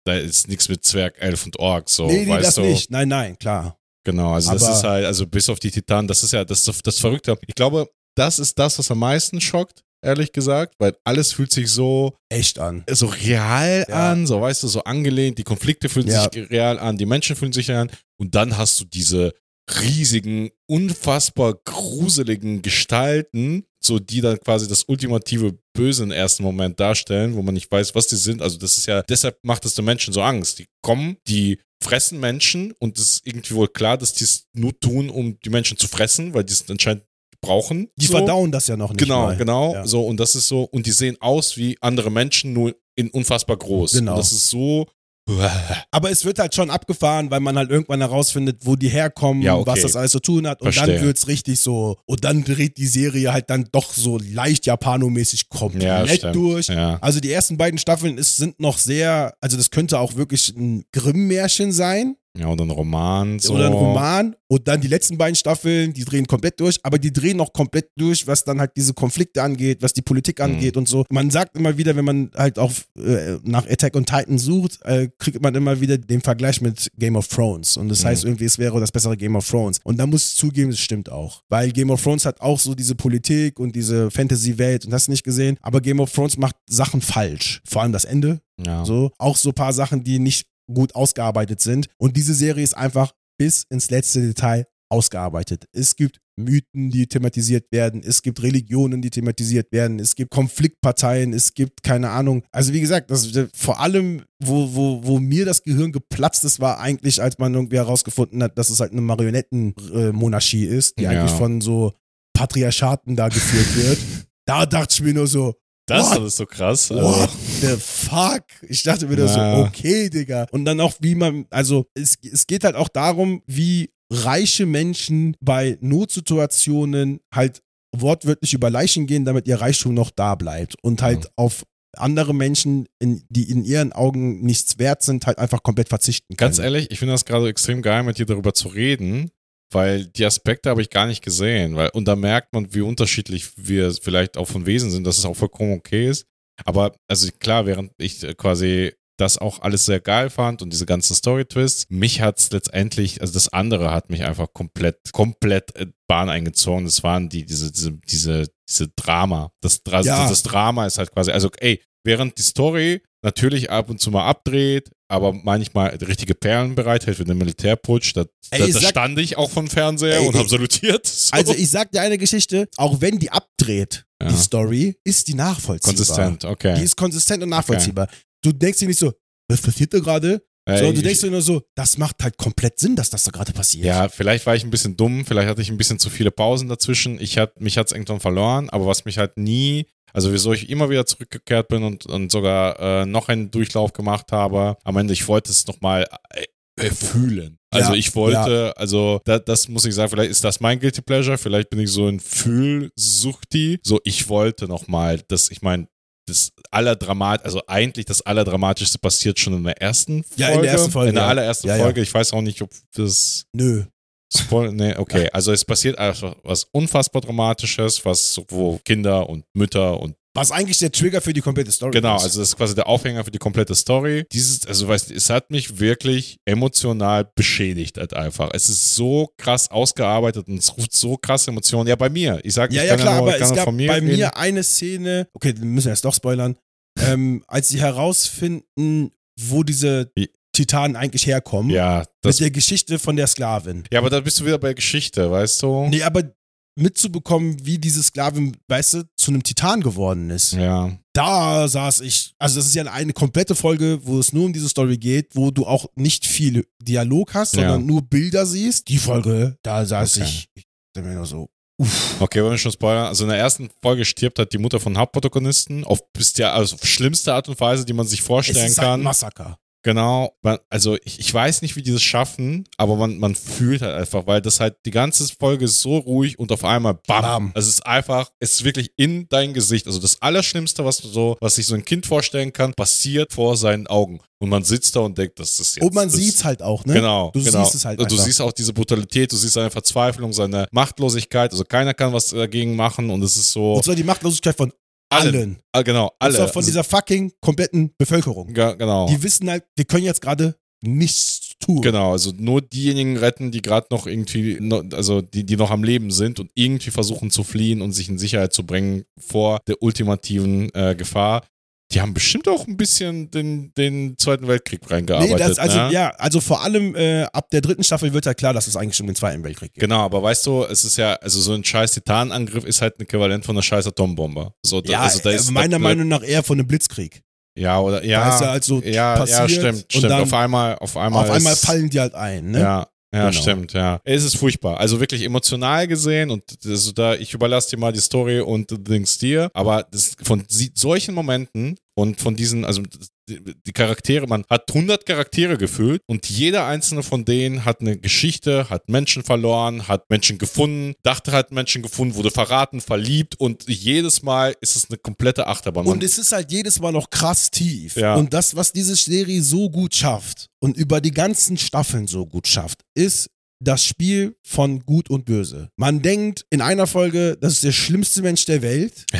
da ist nichts mit Zwerg, Elf und Ork so, nee, nee, weißt das du? nicht. Nein, nein, klar. Genau, also das Aber- ist halt, also bis auf die Titanen, das ist ja das, das Verrückte. Ich glaube, das ist das, was am meisten schockt, ehrlich gesagt, weil alles fühlt sich so, Echt an. so real Ja. an, so weißt du, so angelehnt, die Konflikte fühlen Ja. sich real an, die Menschen fühlen sich real an und dann hast du diese riesigen, unfassbar gruseligen Gestalten, so die dann quasi das ultimative Böse im ersten Moment darstellen, wo man nicht weiß, was die sind. Also das ist ja, deshalb macht es den Menschen so Angst. Die kommen, die fressen Menschen und es ist irgendwie wohl klar, dass die es nur tun, um die Menschen zu fressen, weil die es anscheinend brauchen. Die so. verdauen das ja noch nicht. Genau, mal. genau. Ja. So, und das ist so, und die sehen aus wie andere Menschen, nur in unfassbar groß. Genau. Und das ist so. Aber es wird halt schon abgefahren, weil man halt irgendwann herausfindet, wo die herkommen, Ja, okay. was das alles zu tun hat. Und Verstehe. dann wird's richtig so, und dann dreht die Serie halt dann doch so leicht japanomäßig Ja, komplett stimmt. durch. Ja. Also die ersten beiden Staffeln ist, sind noch sehr, also das könnte auch wirklich ein Grimm-Märchen sein Ja, oder ein Roman. So. oder ein Roman. Und dann die letzten beiden Staffeln, die drehen komplett durch, aber die drehen noch komplett durch, was dann halt diese Konflikte angeht, was die Politik Mhm. angeht und so. Man sagt immer wieder, wenn man halt auch äh, nach Attack on Titan sucht, äh, kriegt man immer wieder den Vergleich mit Game of Thrones. Und das Mhm. heißt irgendwie, es wäre das bessere Game of Thrones. Und da muss ich zugeben, es stimmt auch. Weil Game of Thrones hat auch so diese Politik und diese Fantasy-Welt und hast nicht gesehen. Aber Game of Thrones macht Sachen falsch. Vor allem das Ende. Ja. So, auch so ein paar Sachen, die nicht gut ausgearbeitet sind. Und diese Serie ist einfach bis ins letzte Detail ausgearbeitet. Es gibt Mythen, die thematisiert werden. Es gibt Religionen, die thematisiert werden. Es gibt Konfliktparteien. Es gibt keine Ahnung. Also wie gesagt, das, vor allem, wo, wo, wo mir das Gehirn geplatzt ist, war eigentlich, als man irgendwie herausgefunden hat, dass es halt eine Marionettenmonarchie ist, die Ja. eigentlich von so Patriarchaten da geführt wird. Da dachte ich mir nur so, Das What? ist so krass. Also, What the fuck? Ich dachte mir das so, Ja. okay, Digga. Und dann auch, wie man, also es, es geht halt auch darum, wie reiche Menschen bei Notsituationen halt wortwörtlich über Leichen gehen, damit ihr Reichtum noch da bleibt. Und halt Ja. auf andere Menschen, in, die in ihren Augen nichts wert sind, halt einfach komplett verzichten können. Ganz ehrlich, ich finde das gerade extrem geil, mit dir darüber zu reden, weil die Aspekte habe ich gar nicht gesehen. Weil, und da merkt man, wie unterschiedlich wir vielleicht auch von Wesen sind, dass es auch vollkommen okay ist. Aber, also klar, während ich äh, quasi das auch alles sehr geil fand und diese ganzen Story-Twists, mich hat es letztendlich, also das andere hat mich einfach komplett, komplett äh, Bahn eingezogen. Das waren die, diese, diese, diese, diese Drama. Das, Dra Ja. das Drama ist halt quasi, also ey, während die Story natürlich ab und zu mal abdreht, aber manchmal richtige Perlen bereithält für den Militärputsch, da, da, da stand ich auch vom Fernseher Ey, und ey. habe salutiert. So. Also ich sag dir eine Geschichte, auch wenn die abdreht, Ja. die Story, ist die nachvollziehbar. Konsistent, Die okay. ist konsistent und nachvollziehbar. Du denkst dir nicht so, was passiert da gerade? Sondern du denkst dir nur so, das macht halt komplett Sinn, dass das da gerade passiert. Ja, vielleicht war ich ein bisschen dumm, vielleicht hatte ich ein bisschen zu viele Pausen dazwischen. Ich hat, mich hat es irgendwann verloren, aber was mich halt nie, also wieso ich immer wieder zurückgekehrt bin und, und sogar äh, noch einen Durchlauf gemacht habe, am Ende, ich wollte es nochmal äh, äh, fühlen. Also Ja, ich wollte, also da, das muss ich sagen, vielleicht ist das mein Guilty Pleasure, vielleicht bin ich so ein Fühlsuchti. So, ich wollte nochmal, das, ich meine, das Allerdramat, also eigentlich das Allerdramatischste passiert schon in der ersten Folge. Ja, in der ersten Folge, In der ja. allerersten Ja. Folge. Ich weiß auch nicht, ob das Nö. Spoil nee, okay. Also es passiert einfach was unfassbar Dramatisches, was wo Kinder und Mütter und Was eigentlich der Trigger für die komplette Story genau, ist. also das ist quasi der Aufhänger für die komplette Story. Dieses, also weißt du, es hat mich wirklich emotional beschädigt halt einfach. Es ist so krass ausgearbeitet und es ruft so krasse Emotionen. Ja, bei mir. Ich sag, ja, ich ja, klar, nur, aber es gab mir bei reden. mir eine Szene, okay, dann müssen wir jetzt doch spoilern, ähm, als sie herausfinden, wo diese Titanen eigentlich herkommen, Ja, mit das, der Geschichte von der Sklavin. ja, aber da bist du wieder bei Geschichte, weißt du? Nee, aber mitzubekommen, wie diese Sklavin, weißt du, zu einem Titan geworden ist. Ja. Da saß ich, also das ist ja eine komplette Folge, wo es nur um diese Story geht, wo du auch nicht viel Dialog hast, Ja. sondern nur Bilder siehst. Die Folge, da saß Okay. ich, ich dachte mir nur so, uff. Okay, wollen wir schon spoilern? Also in der ersten Folge stirbt halt die Mutter von Hauptprotagonisten auf bis ja also auf schlimmste Art und Weise, die man sich Es vorstellen ist halt ein kann. Massaker. Genau, man, also ich, ich weiß nicht, wie die das schaffen, aber man, man fühlt halt einfach, weil das halt die ganze Folge ist so ruhig und auf einmal bam. Bam. Es ist einfach, es ist wirklich in dein Gesicht. Also das Allerschlimmste, was du so, was sich so ein Kind vorstellen kann, passiert vor seinen Augen. Und man sitzt da und denkt, das ist jetzt. Und man das, sieht's halt auch, ne? Genau, Du genau. siehst es halt Und Du einfach. siehst auch diese Brutalität, du siehst seine Verzweiflung, seine Machtlosigkeit. Also keiner kann was dagegen machen und es ist so. Und zwar die Machtlosigkeit von allen. Ah, genau, alle. zwar von Also, dieser fucking kompletten Bevölkerung. ga- genau. Die wissen halt, wir können jetzt gerade nichts tun. Genau, also nur diejenigen retten, die gerade noch irgendwie, also die, die noch am Leben sind und irgendwie versuchen zu fliehen und sich in Sicherheit zu bringen vor der ultimativen äh, Gefahr. Die haben bestimmt auch ein bisschen den, den Zweiten Weltkrieg reingearbeitet. Nee, das, also, ne? ja, also vor allem äh, ab der dritten Staffel wird ja klar, dass es eigentlich um den Zweiten Weltkrieg geht. Genau, aber weißt du, es ist ja, also so ein scheiß Titanangriff ist halt ein Äquivalent von einer scheiß Atombombe. So, da- Ja, also da äh, ist, meiner da, Meinung nach eher von einem Blitzkrieg. Ja, oder, ja. Da ist ja halt so ja, passiert ja, stimmt, stimmt. dann auf einmal, auf einmal. Auf einmal ist- fallen die halt ein, ne? Ja, ja, Genau. stimmt, ja. Es ist furchtbar. Also wirklich emotional gesehen und also da, ich überlasse dir mal die Story und Dings dir, aber das, von solchen Momenten und von diesen, also die, Charaktere, man hat 100 Charaktere gefüllt und jeder einzelne von denen hat eine Geschichte, hat Menschen verloren, hat Menschen gefunden, dachte hat Menschen gefunden, wurde verraten, verliebt und jedes Mal ist es eine komplette Achterbahn. Und es ist halt jedes Mal noch krass tief. Ja. Und das, was diese Serie so gut schafft und über die ganzen Staffeln so gut schafft, ist das Spiel von Gut und Böse. Man denkt in einer Folge, das ist der schlimmste Mensch der Welt. Ja.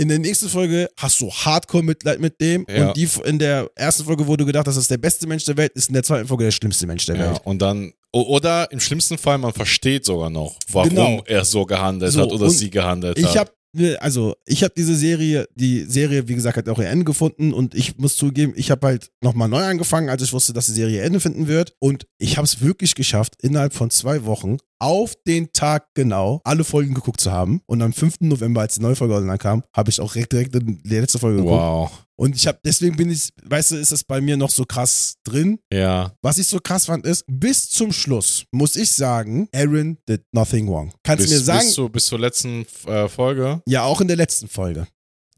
In der nächsten Folge hast du Hardcore-Mitleid mit dem. Ja. Und die in der ersten Folge, wo du gedacht hast, das ist der beste Mensch der Welt, ist in der zweiten Folge der schlimmste Mensch der ja, Welt. und dann, oder im schlimmsten Fall, man versteht sogar noch, warum Genau. er so gehandelt So, hat oder sie gehandelt Ich hat. habe also ich habe diese Serie, die Serie, wie gesagt, hat auch ihr Ende gefunden und ich muss zugeben, ich habe halt nochmal neu angefangen, als ich wusste, dass die Serie ihr Ende finden wird und ich habe es wirklich geschafft, innerhalb von zwei Wochen auf den Tag genau alle Folgen geguckt zu haben. Und am 5. November, als die neue Folge online kam, habe ich auch direkt, direkt die letzte Folge geguckt. Wow. Und ich habe, deswegen bin ich, weißt du, ist das bei mir noch so krass drin. Ja. Was ich so krass fand, ist, bis zum Schluss muss ich sagen, Aaron did nothing wrong. Kannst Bis, du mir sagen, bis, zu, bis zur letzten äh, Folge. ja, auch in der letzten Folge.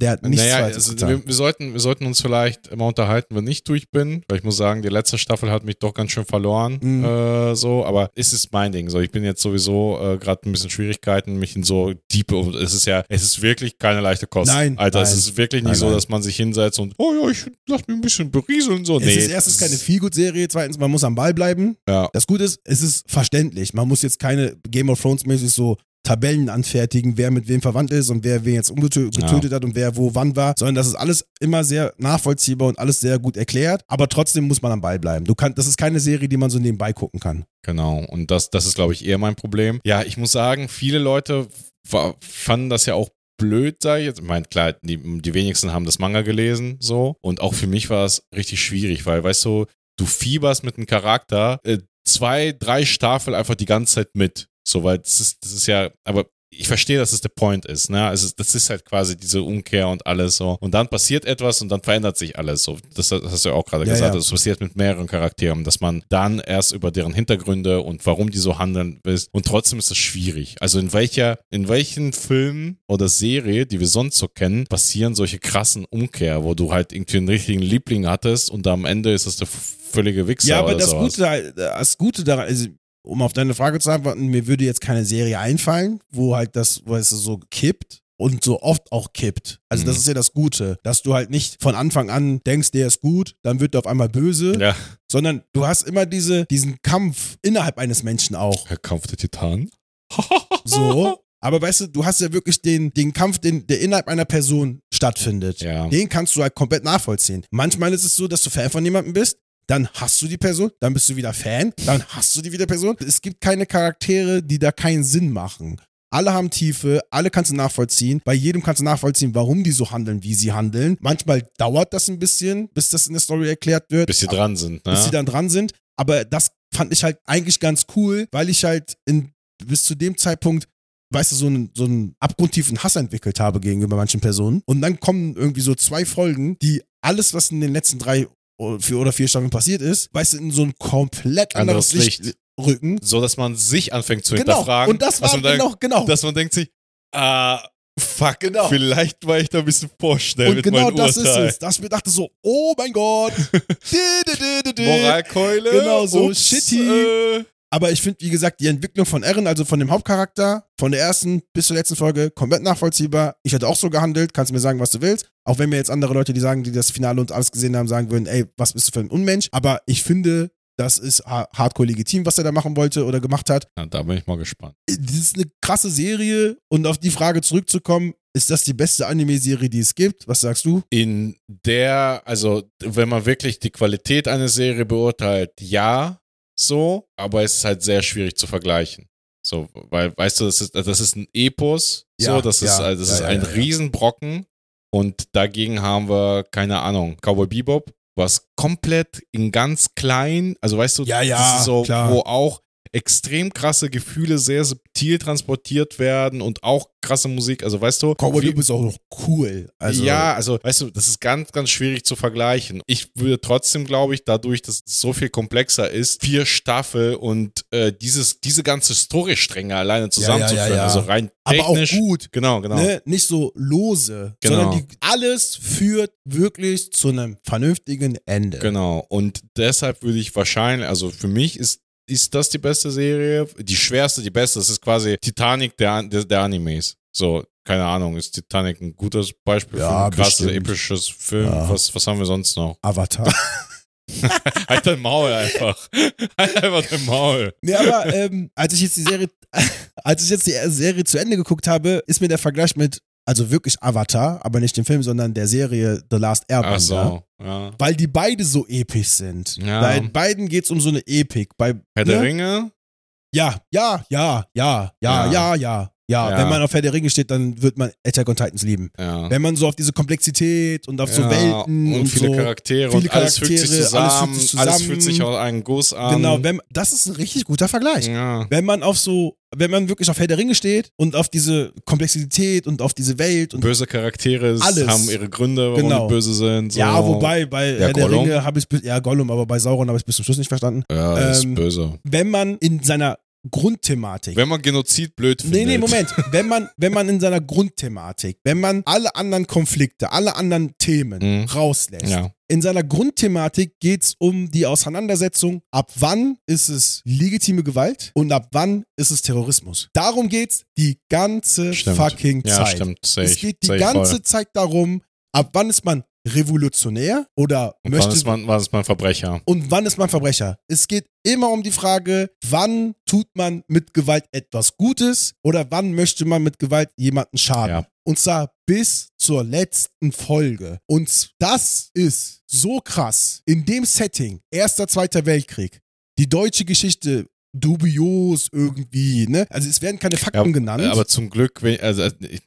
Der hat nichts naja, also wir, wir, sollten, wir sollten uns vielleicht immer unterhalten, wenn ich durch bin, weil ich muss sagen, die letzte Staffel hat mich doch ganz schön verloren. Mhm. Äh, so, aber es ist mein Ding. So, ich bin jetzt sowieso äh, gerade ein bisschen Schwierigkeiten, mich in so deep. Und es ist ja, es ist wirklich keine leichte Kost. Nein, Alter, es nein. ist wirklich nicht Nein, so, dass man sich hinsetzt und, oh ja, ich lass mich ein bisschen berieseln. So, es nee. ist erstens keine Feelgood-Serie, zweitens, man muss am Ball bleiben. Ja. Das Gute ist, es ist verständlich. Man muss jetzt keine Game of Thrones-mäßig so Tabellen anfertigen, wer mit wem verwandt ist und wer wen jetzt umgetötet getötet hat und wer wo wann war, sondern das ist alles immer sehr nachvollziehbar und alles sehr gut erklärt, aber trotzdem muss man am Ball bleiben. Du kannst, das ist keine Serie, die man so nebenbei gucken kann. Genau, und das, das ist, glaube ich, eher mein Problem. Ja, ich muss sagen, viele Leute fa- fanden das ja auch blöd, sag ich jetzt. Ich meine, klar, die, die wenigsten haben das Manga gelesen, so. Und auch für mich war es richtig schwierig, weil, weißt du, du fieberst mit einem Charakter äh, zwei, drei Staffeln einfach die ganze Zeit mit. So, weil das ist, das ist ja, aber ich verstehe, dass es der Point ist, ne? Also das ist halt quasi diese Umkehr und alles so. Und dann passiert etwas und dann verändert sich alles. So, das, das hast du ja auch gerade Ja, gesagt. ja. Das passiert mit mehreren Charakteren, dass man dann erst über deren Hintergründe und warum die so handeln ist. Und trotzdem ist es schwierig. Also in welcher, in welchen Film oder Serie, die wir sonst so kennen, passieren solche krassen Umkehr, wo du halt irgendwie einen richtigen Liebling hattest und am Ende ist es der völlige Wichser Ja, aber das sowas. Gute, das Gute daran, also, um auf deine Frage zu antworten, mir würde jetzt keine Serie einfallen, wo halt das, weißt du, so kippt und so oft auch kippt. Also das Mhm. ist ja das Gute, dass du halt nicht von Anfang an denkst, der ist gut, dann wird er auf einmal böse, Ja, sondern du hast immer diese, diesen Kampf innerhalb eines Menschen auch. Herr Kampf der Titanen. So. Aber weißt du, du hast ja wirklich den, den Kampf, den, der innerhalb einer Person stattfindet. Ja. Den kannst du halt komplett nachvollziehen. Manchmal ist es so, dass du Fan von jemandem bist, dann hast du die Person, dann bist du wieder Fan, dann hast du die wieder Person. Es gibt keine Charaktere, die da keinen Sinn machen. Alle haben Tiefe, alle kannst du nachvollziehen. Bei jedem kannst du nachvollziehen, warum die so handeln, wie sie handeln. Manchmal dauert das ein bisschen, bis das in der Story erklärt wird. Bis sie dran sind, ne? bis sie dann dran sind. Aber das fand ich halt eigentlich ganz cool, weil ich halt in, bis zu dem Zeitpunkt, weißt du, so einen, so einen abgrundtiefen Hass entwickelt habe gegenüber manchen Personen. Und dann kommen irgendwie so zwei Folgen, die alles, was in den letzten drei vier oder vier Staffeln passiert ist, weißt du, in so ein komplett anderes, Anderes Licht, Licht. rücken. so dass man sich anfängt zu Genau. hinterfragen. Und das war dass man dann- genau, genau. dass man denkt sich, ah, fuck, Genau. vielleicht war ich da ein bisschen vorschnell Und mit genau meinem das Urteil. ist es. Dass ich mir dachte so, oh mein Gott. Moralkeule. Genau, so ups, shitty. Äh, Aber ich finde, wie gesagt, die Entwicklung von Eren, also von dem Hauptcharakter, von der ersten bis zur letzten Folge, komplett nachvollziehbar. Ich hätte auch so gehandelt, kannst mir sagen, was du willst. Auch wenn mir jetzt andere Leute, die sagen, die das Finale und alles gesehen haben, sagen würden, ey, was bist du für ein Unmensch? Aber ich finde, das ist ha- hardcore legitim, was er da machen wollte oder gemacht hat. na, da bin ich mal gespannt. Das ist eine krasse Serie und auf die Frage zurückzukommen, ist das die beste Anime-Serie, die es gibt? Was sagst du? In der, also, wenn man wirklich die Qualität einer Serie beurteilt, ja, so, aber es ist halt sehr schwierig zu vergleichen. So, weil, weißt du, das ist, das ist ein Epos, Ja, so, das ist, ja, das ja, ist ein. Riesenbrocken und dagegen haben wir, keine Ahnung, Cowboy Bebop, was komplett in ganz klein, also weißt du, Ja, ja, das ist so, klar. wo auch extrem krasse Gefühle sehr subtil transportiert werden und auch krasse Musik, also weißt du, Cowboy Bebop ist auch noch cool. Also, ja, also weißt du, das ist ganz, ganz schwierig zu vergleichen. Ich würde trotzdem, glaube ich, dadurch, dass es so viel komplexer ist, vier Staffel und äh, dieses, diese ganze Storystränge alleine zusammenzuführen, ja, ja. also rein aber auch technisch. gut. Genau, genau. Ne? Nicht so lose, Genau. sondern die, alles führt wirklich zu einem vernünftigen Ende. Genau. Und deshalb würde ich wahrscheinlich, also für mich ist ist das die beste Serie? Die schwerste, die beste. Das ist quasi Titanic der, der, der Animes. So, keine Ahnung, ist Titanic ein gutes Beispiel Ja, für ein krasses, episches Film? Ja. Was, was haben wir sonst noch? Avatar. halt dein Maul einfach. halt einfach dein Maul. nee, aber ähm, als ich jetzt die Serie, als ich jetzt die Serie zu Ende geguckt habe, ist mir der Vergleich mit, also wirklich Avatar, aber nicht dem Film, sondern der Serie The Last Airbender. Ach so, ja. Weil die beide so episch sind. Ja. Bei beiden geht es um so eine Epik. Bei, Herr ne? der Ringe? Ja, ja, ja, ja, ja, Ja. ja, ja, Ja, Ja. wenn man auf Herr der Ringe steht, dann wird man Attack on Titans lieben. Ja. Wenn man so auf diese Komplexität und auf so Ja, Welten und, und viele so, Charaktere viele und alles fügt sich Charaktere, zusammen, alles fühlt sich sich, aus einem Guss an. Genau, wenn, das ist ein richtig guter Vergleich. Wenn man auf so, wenn man wirklich auf Herr der Ringe steht und auf diese Komplexität und auf diese Welt und Böse Charaktere Alles. haben ihre Gründe, warum Genau. die böse sind. So. ja, wobei bei Herr der. Ringe habe ich ja Gollum, aber bei Sauron habe ich bis zum Schluss nicht verstanden. Ja, das ist ähm, böse. Wenn man in seiner Grundthematik Wenn man Genozid blöd findet. Nee, nee, Moment. Wenn man, wenn man in seiner Grundthematik, wenn man alle anderen Konflikte, alle anderen Themen Mhm. rauslässt, Ja. in seiner Grundthematik geht es um die Auseinandersetzung, ab wann ist es legitime Gewalt und ab wann ist es Terrorismus. Darum geht's die ganze Stimmt. fucking Ja, Zeit. stimmt. Sehe Es ich, geht die ganze voll. Zeit darum, ab wann ist man revolutionär oder Und möchte wann ist man, wann ist man Verbrecher? und wann ist man Verbrecher? Es geht immer um die Frage, wann tut man mit Gewalt etwas Gutes oder wann möchte man mit Gewalt jemanden schaden? Ja. Und zwar bis zur letzten Folge. Und das ist so krass. In dem Setting, Erster, Zweiter Weltkrieg, die deutsche Geschichte dubios irgendwie, ne? Also es werden keine Fakten Ja, genannt. Aber zum Glück, wenn- also ich-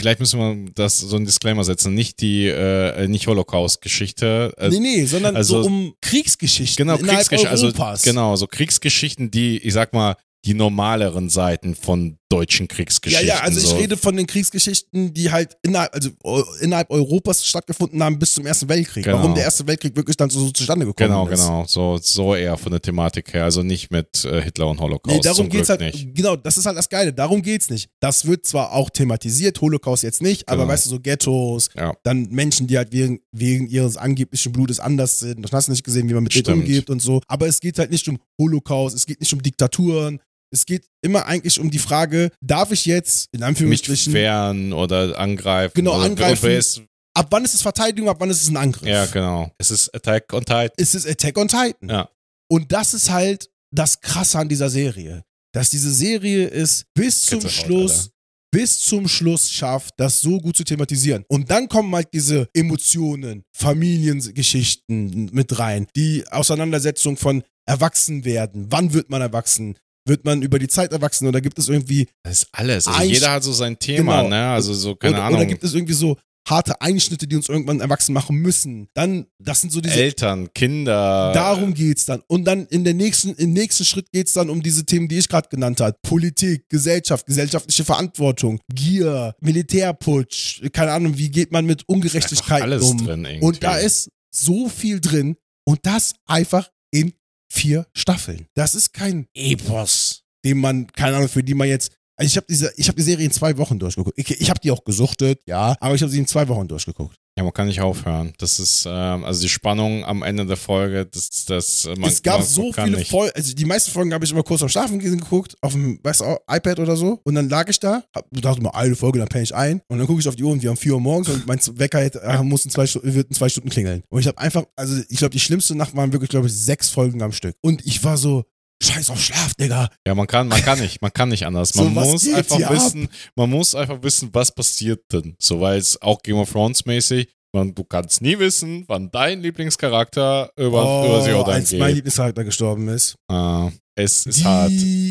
vielleicht müssen wir das so ein Disclaimer setzen, nicht die äh, nicht Holocaust-Geschichte. Äh, nee, nee, sondern also- so um Kriegsgeschichten genau, Kriegsgeschichten, also genau, so Kriegsgeschichten, die, ich sag mal, die normaleren Seiten von deutschen Ja, Kriegsgeschichten. ja, also ich so. rede von den Kriegsgeschichten, die halt innerhalb, also äh, innerhalb Europas stattgefunden haben bis zum Ersten Weltkrieg. Genau. Warum der Erste Weltkrieg wirklich dann so, so zustande gekommen Genau, ist. genau, so, so eher von der Thematik her, also nicht mit äh, Hitler und Holocaust. Nee, darum geht's Glück halt, nicht. genau, das ist halt das Geile, darum geht's nicht. Das wird zwar auch thematisiert, Holocaust jetzt nicht, aber Genau. weißt du, so Ghettos, Ja. dann Menschen, die halt wegen, wegen ihres angeblichen Blutes anders sind, das hast du nicht gesehen, wie man mit denen umgeht und so. Aber es geht halt nicht um Holocaust, es geht nicht um Diktaturen, es geht immer eigentlich um die Frage, darf ich jetzt, in Mich Anführungsstrichen, wehren oder angreifen. Genau, oder, angreifen. Ist, ab wann ist es Verteidigung, ab wann ist es ein Angriff? ja, genau. Es ist Attack on Titan. ist es Attack on Titan. Ja. Und das ist halt das Krasse an dieser Serie. Dass diese Serie es bis zum Gänsehaut, Schluss, Alter. bis zum Schluss schafft, das so gut zu thematisieren. Und dann kommen halt diese Emotionen, Familiengeschichten mit rein, die Auseinandersetzung von Erwachsenwerden. Wann wird man erwachsen? Wird man über die Zeit erwachsen oder gibt es irgendwie Das ist alles. Also Einst- jeder hat so sein Thema, Genau. ne? Also so, keine oder, Ahnung. oder gibt es irgendwie so harte Einschnitte, die uns irgendwann erwachsen machen müssen? Dann, das sind so diese Eltern, Kinder. Darum geht's dann. Und dann in der nächsten, im nächsten Schritt geht's dann um diese Themen, die ich gerade genannt habe. Politik, Gesellschaft, gesellschaftliche Verantwortung, Gier, Militärputsch, keine Ahnung, wie geht man mit Ungerechtigkeit alles um. drin irgendwie. Und da ist so viel drin und das einfach in vier Staffeln. Das ist kein Epos, den man, keine Ahnung, für die man jetzt. Also ich habe diese, ich habe die Serie in zwei Wochen durchgeguckt. Ich, ich habe die auch gesuchtet, ja, aber ich habe sie in zwei Wochen durchgeguckt. Ja, man kann nicht aufhören. Das ist, ähm, also die Spannung am Ende der Folge, das, das, äh, man, es gab man so kann viele. Folgen, also die meisten Folgen habe ich immer kurz am Schlafen geguckt, auf dem, weißt du, iPad oder so. Und dann lag ich da, hab, dachte mal, eine Folge, dann penne ich ein. Und dann gucke ich auf die Uhr und wir haben 4 Uhr morgens und mein Wecker hätte, äh, muss in zwei, wird in zwei Stunden klingeln. Und ich habe einfach, also ich glaube, die schlimmste Nacht waren wirklich, glaube ich, sechs Folgen am Stück. Und ich war so, scheiß auf Schlaf, Digga. Ja, man kann, man kann nicht, man kann nicht anders. So, Man was muss einfach wissen, man muss einfach wissen, was passiert denn. So, weil es auch Game of Thrones mäßig, man, du kannst nie wissen, wann dein Lieblingscharakter über, über sie oder Oh, als mein geht. Lieblingscharakter gestorben ist. Ah, es ist hart.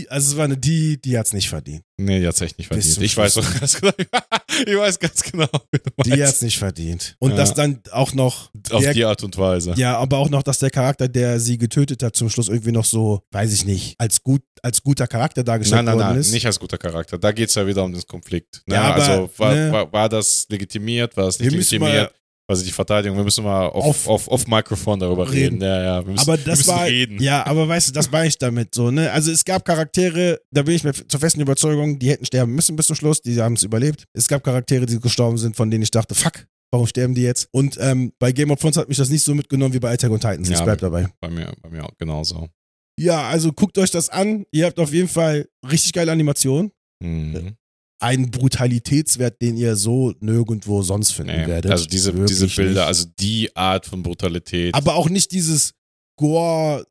Also es war eine die, die hat's nicht verdient. Nee, die hat's echt nicht verdient. Ich weiß auch ganz genau. ich weiß ganz genau, Die meinst. hat's nicht verdient. Und Ja. das dann auch noch Auf der die Art und Weise. Ja, aber auch noch, dass der Charakter, der sie getötet hat, zum Schluss irgendwie noch so, weiß ich nicht, als gut, als guter Charakter dargestellt Nein, nein, worden nein, ist. nicht als guter Charakter. Da geht's ja wieder um den Konflikt. Ne? Ja, aber, also war, ne. war, war das legitimiert, war das nicht legitimiert? Also die Verteidigung, wir müssen mal auf, Auf- auf, auf, Mikrofon darüber reden. Reden. Ja, ja, wir müssen, aber das war, reden. ja, aber weißt du, das war ich damit so, ne? Also es gab Charaktere, da bin ich mir zur festen Überzeugung, die hätten sterben müssen bis zum Schluss, die haben es überlebt. Es gab Charaktere, die gestorben sind, von denen ich dachte, fuck, warum sterben die jetzt? Und ähm, bei Game of Thrones hat mich das nicht so mitgenommen wie bei Attack on Titans. Ich Ja, bleib dabei. Bei mir, bei mir auch genauso. Ja, also guckt euch das an. Ihr habt auf jeden Fall richtig geile Animation. Mhm. Einen Brutalitätswert, den ihr so nirgendwo sonst finden Nee, werdet. also diese, diese Bilder, nicht. also die Art von Brutalität. Aber auch nicht dieses Gore,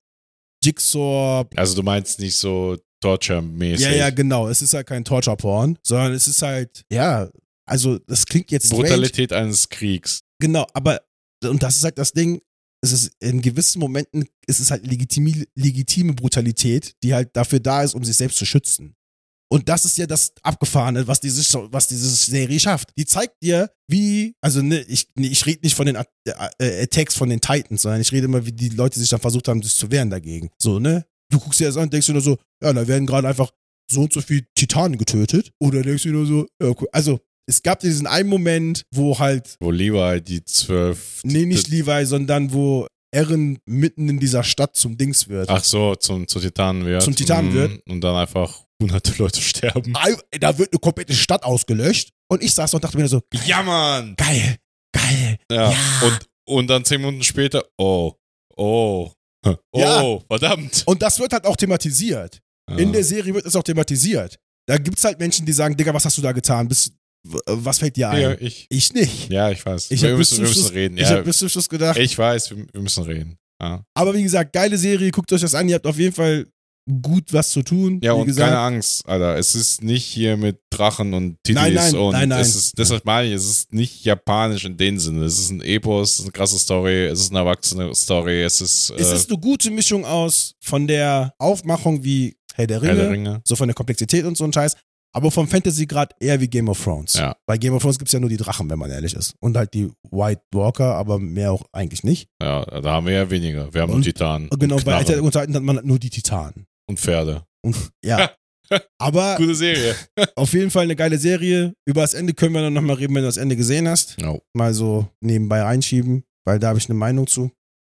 Jigsaw. also du meinst nicht so Torture-mäßig. Ja, ja, genau. Es ist halt kein Torture-Porn, sondern es ist halt, ja, also das klingt jetzt strange. Brutalität eines Kriegs. Genau, aber, und das ist halt das Ding, es ist in gewissen Momenten ist es halt legitime, legitime Brutalität, die halt dafür da ist, um sich selbst zu schützen. Und das ist ja das Abgefahrene, was diese, was diese Serie schafft. Die zeigt dir, wie, also ne, ich, nee, ich rede nicht von den At äh, Attacks von den Titans, sondern ich rede immer, wie die Leute sich dann versucht haben, sich zu wehren dagegen. So, ne? Du guckst dir das an und denkst dir nur so, ja, da werden gerade einfach so und so viele Titanen getötet. Oder denkst du dir nur so, ja, cool. Also, es gab diesen einen Moment, wo halt. Wo Levi die zwölf. Nee, nicht Levi, sondern wo Eren mitten in dieser Stadt zum Dings wird. Ach so, zum, zum Titanen wird. Zum Titanen Mhm. wird. Und dann einfach hunderte Leute sterben. Da wird eine komplette Stadt ausgelöscht. Und ich saß und dachte mir so, Ja, Mann! geil, geil. Ja. Ja. Und, und dann zehn Minuten später, oh, oh, oh, Ja. verdammt. Und das wird halt auch thematisiert. In Ja. der Serie wird es auch thematisiert. Da gibt's halt Menschen, die sagen, Digga, was hast du da getan? Bis, w- was fällt dir ein? ja, ich, Ich nicht. ja, ich weiß. Ich wir, habe müssen, wir müssen Schluss- reden. ich Ja, hab bis zum Schluss gedacht. ich weiß, wir, müssen reden. Ja, Aber wie gesagt, geile Serie, guckt euch das an. Ihr habt auf jeden Fall gut was zu tun. ja und gesagt. keine Angst, Alter. Es ist nicht hier mit Drachen und Titis Nein, nein, und nein, nein. es ist, deshalb meine ich, es ist nicht japanisch in dem Sinne. Es ist ein Epos, es ist eine krasse Story, es ist eine erwachsene Story, es ist, Es äh, ist eine gute Mischung aus von der Aufmachung wie Herr der Ringe, Herr der Ringe. so von der Komplexität und so ein Scheiß, aber vom Fantasy-Grad eher wie Game of Thrones. Ja. Bei Game of Thrones gibt's ja nur die Drachen, wenn man ehrlich ist. Und halt die White Walker, aber mehr auch eigentlich nicht. Ja, da haben wir ja weniger. Wir haben Und- nur Titanen. Genau, und bei on Titan hat man halt nur die Titanen. und Pferde. Und ja. aber Gute Serie. auf jeden Fall eine geile Serie. Über das Ende können wir dann nochmal reden, wenn du das Ende gesehen hast. No. Mal so nebenbei reinschieben, weil da habe ich eine Meinung zu.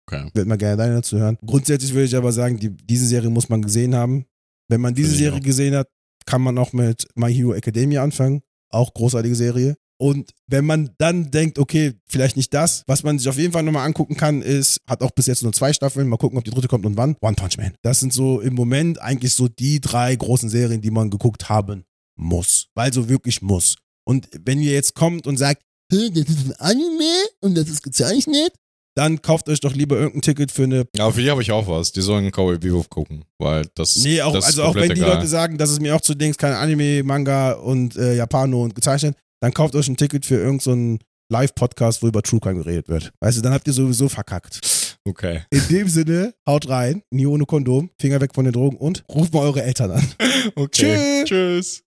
Okay. Würde mal gerne deine dazu hören. Grundsätzlich würde ich aber sagen, die, diese Serie muss man gesehen haben. Wenn man diese Serie gesehen hat, kann man auch mit My Hero Academia anfangen. Auch großartige Serie. Und wenn man dann denkt, okay, vielleicht nicht das, was man sich auf jeden Fall nochmal angucken kann, ist, hat auch bis jetzt nur zwei Staffeln, mal gucken, ob die dritte kommt und wann. One Punch Man. Das sind so im Moment eigentlich so die drei großen Serien, die man geguckt haben muss. Weil so wirklich muss. Und wenn ihr jetzt kommt und sagt, "Hä, das ist ein Anime und das ist gezeichnet, dann kauft euch doch lieber irgendein Ticket für eine Ja, für die habe ich auch was. Die sollen Cowboy Bebop gucken, weil das Nee, auch, das ist also auch wenn komplett die egal. Leute sagen, dass es mir auch zu Dings kein Anime, Manga und äh, Japano und gezeichnet, dann kauft euch ein Ticket für irgendeinen Live-Podcast, wo über True Crime geredet wird. Weißt du, dann habt ihr sowieso verkackt. Okay. In dem Sinne, haut rein, nie ohne Kondom, Finger weg von den Drogen und ruft mal eure Eltern an. Okay. Tschö. Tschüss.